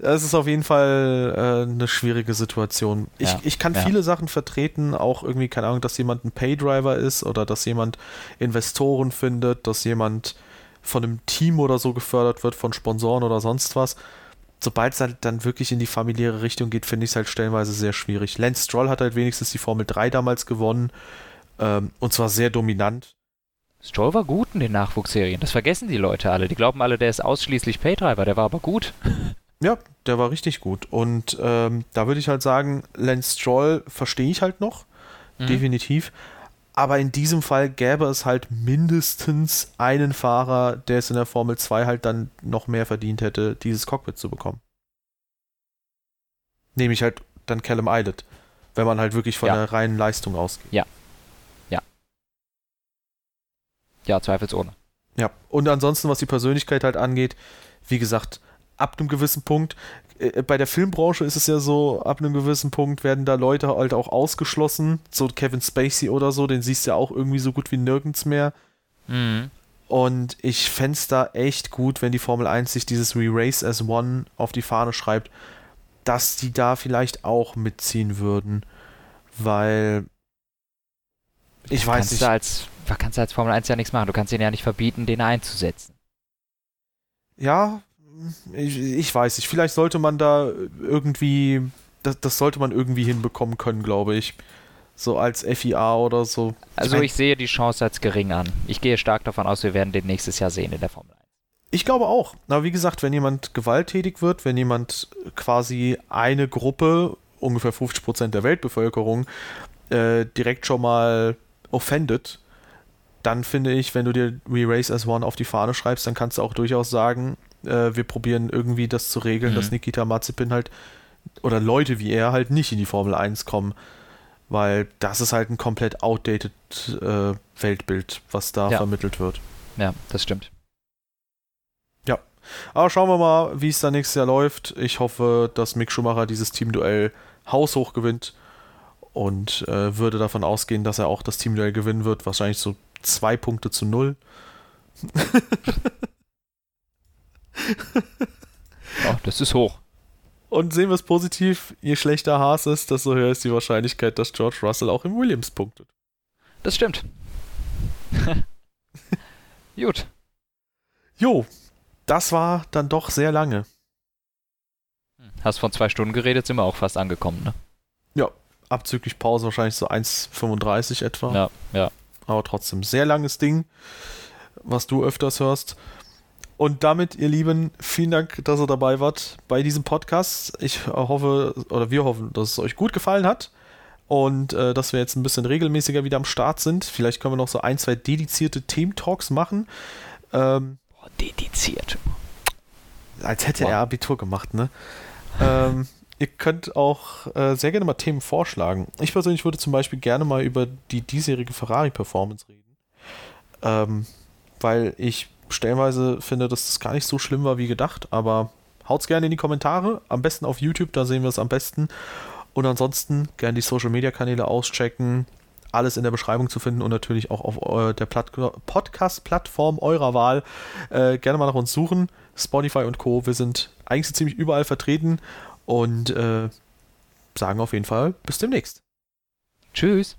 das, ist, auf jeden Fall äh, eine schwierige Situation. Ich, ja, ich kann ja. viele Sachen vertreten, auch irgendwie, keine Ahnung, dass jemand ein Paydriver ist oder dass jemand Investoren findet, dass jemand von einem Team oder so gefördert wird, von Sponsoren oder sonst was. Sobald es halt dann wirklich in die familiäre Richtung geht, finde ich es halt stellenweise sehr schwierig. Lance Stroll hat halt wenigstens die Formel 3 damals gewonnen ähm, und zwar sehr dominant. Stroll war gut in den Nachwuchsserien. Das vergessen die Leute alle. Die glauben alle, der ist ausschließlich Paydriver. Der war aber gut. Ja, der war richtig gut. Und ähm, da würde ich halt sagen, Lance Stroll verstehe ich halt noch. Mhm. Definitiv. Aber in diesem Fall gäbe es halt mindestens einen Fahrer, der es in der Formel 2 halt dann noch mehr verdient hätte, dieses Cockpit zu bekommen. Nämlich halt dann Callum Eilert, wenn man halt wirklich von ja. der reinen Leistung ausgeht. Ja, Ja, zweifelsohne. Ja, und ansonsten, was die Persönlichkeit halt angeht, wie gesagt, ab einem gewissen Punkt, äh, bei der Filmbranche ist es ja so, ab einem gewissen Punkt werden da Leute halt auch ausgeschlossen, so Kevin Spacey oder so, den siehst du ja auch irgendwie so gut wie nirgends mehr. Mhm. Und ich fände es da echt gut, wenn die Formel 1 sich dieses Re-Race as One auf die Fahne schreibt, dass die da vielleicht auch mitziehen würden. Weil ich weiß nicht. als da kannst du als Formel 1 ja nichts machen. Du kannst ihn ja nicht verbieten, den einzusetzen. Ja, ich, ich weiß nicht. Vielleicht sollte man da irgendwie das, das sollte man irgendwie hinbekommen können, glaube ich. So als FIA oder so. Also ich sehe die Chance als gering an. Ich gehe stark davon aus, wir werden den nächstes Jahr sehen in der Formel 1. Ich glaube auch. Aber wie gesagt, wenn jemand gewalttätig wird, wenn jemand quasi eine Gruppe, ungefähr 50% der Weltbevölkerung, äh, direkt schon mal offendet, dann finde ich, wenn du dir We Race as One auf die Fahne schreibst, dann kannst du auch durchaus sagen, äh, wir probieren irgendwie das zu regeln, mhm. dass Nikita Mazepin halt oder Leute wie er halt nicht in die Formel 1 kommen. Weil das ist halt ein komplett outdated äh, Weltbild, was da ja. vermittelt wird. Ja, das stimmt. Ja. Aber schauen wir mal, wie es da nächstes Jahr läuft. Ich hoffe, dass Mick Schumacher dieses Teamduell haushoch gewinnt und äh, würde davon ausgehen, dass er auch das Teamduell gewinnen wird. Wahrscheinlich so zwei Punkte zu null. oh, das ist hoch. Und sehen wir es positiv, je schlechter Haas ist, desto höher ist die Wahrscheinlichkeit, dass George Russell auch im Williams punktet. Das stimmt. Gut. Jo, das war dann doch sehr lange. Hast von zwei Stunden geredet, sind wir auch fast angekommen, ne? Ja, abzüglich Pause wahrscheinlich so 1,35 etwa. Ja, ja. Aber trotzdem sehr langes Ding, was du öfters hörst. Und damit, ihr Lieben, vielen Dank, dass ihr dabei wart bei diesem Podcast. Ich hoffe, oder wir hoffen, dass es euch gut gefallen hat und äh, dass wir jetzt ein bisschen regelmäßiger wieder am Start sind. Vielleicht können wir noch so ein, zwei dedizierte Team-Talks machen. Ähm, dediziert. Als hätte Boah. er Abitur gemacht, ne? ähm, ihr könnt auch äh, sehr gerne mal Themen vorschlagen. Ich persönlich würde zum Beispiel gerne mal über die diesjährige Ferrari-Performance reden. Ähm, weil ich stellenweise finde, dass das gar nicht so schlimm war wie gedacht, aber haut's gerne in die Kommentare. Am besten auf YouTube, da sehen wir es am besten. Und ansonsten gerne die Social Media Kanäle auschecken. Alles in der Beschreibung zu finden und natürlich auch auf äh, der Podcast-Plattform eurer Wahl. Äh, gerne mal nach uns suchen. Spotify und Co. Wir sind eigentlich ziemlich überall vertreten und äh, sagen auf jeden Fall bis demnächst. Tschüss.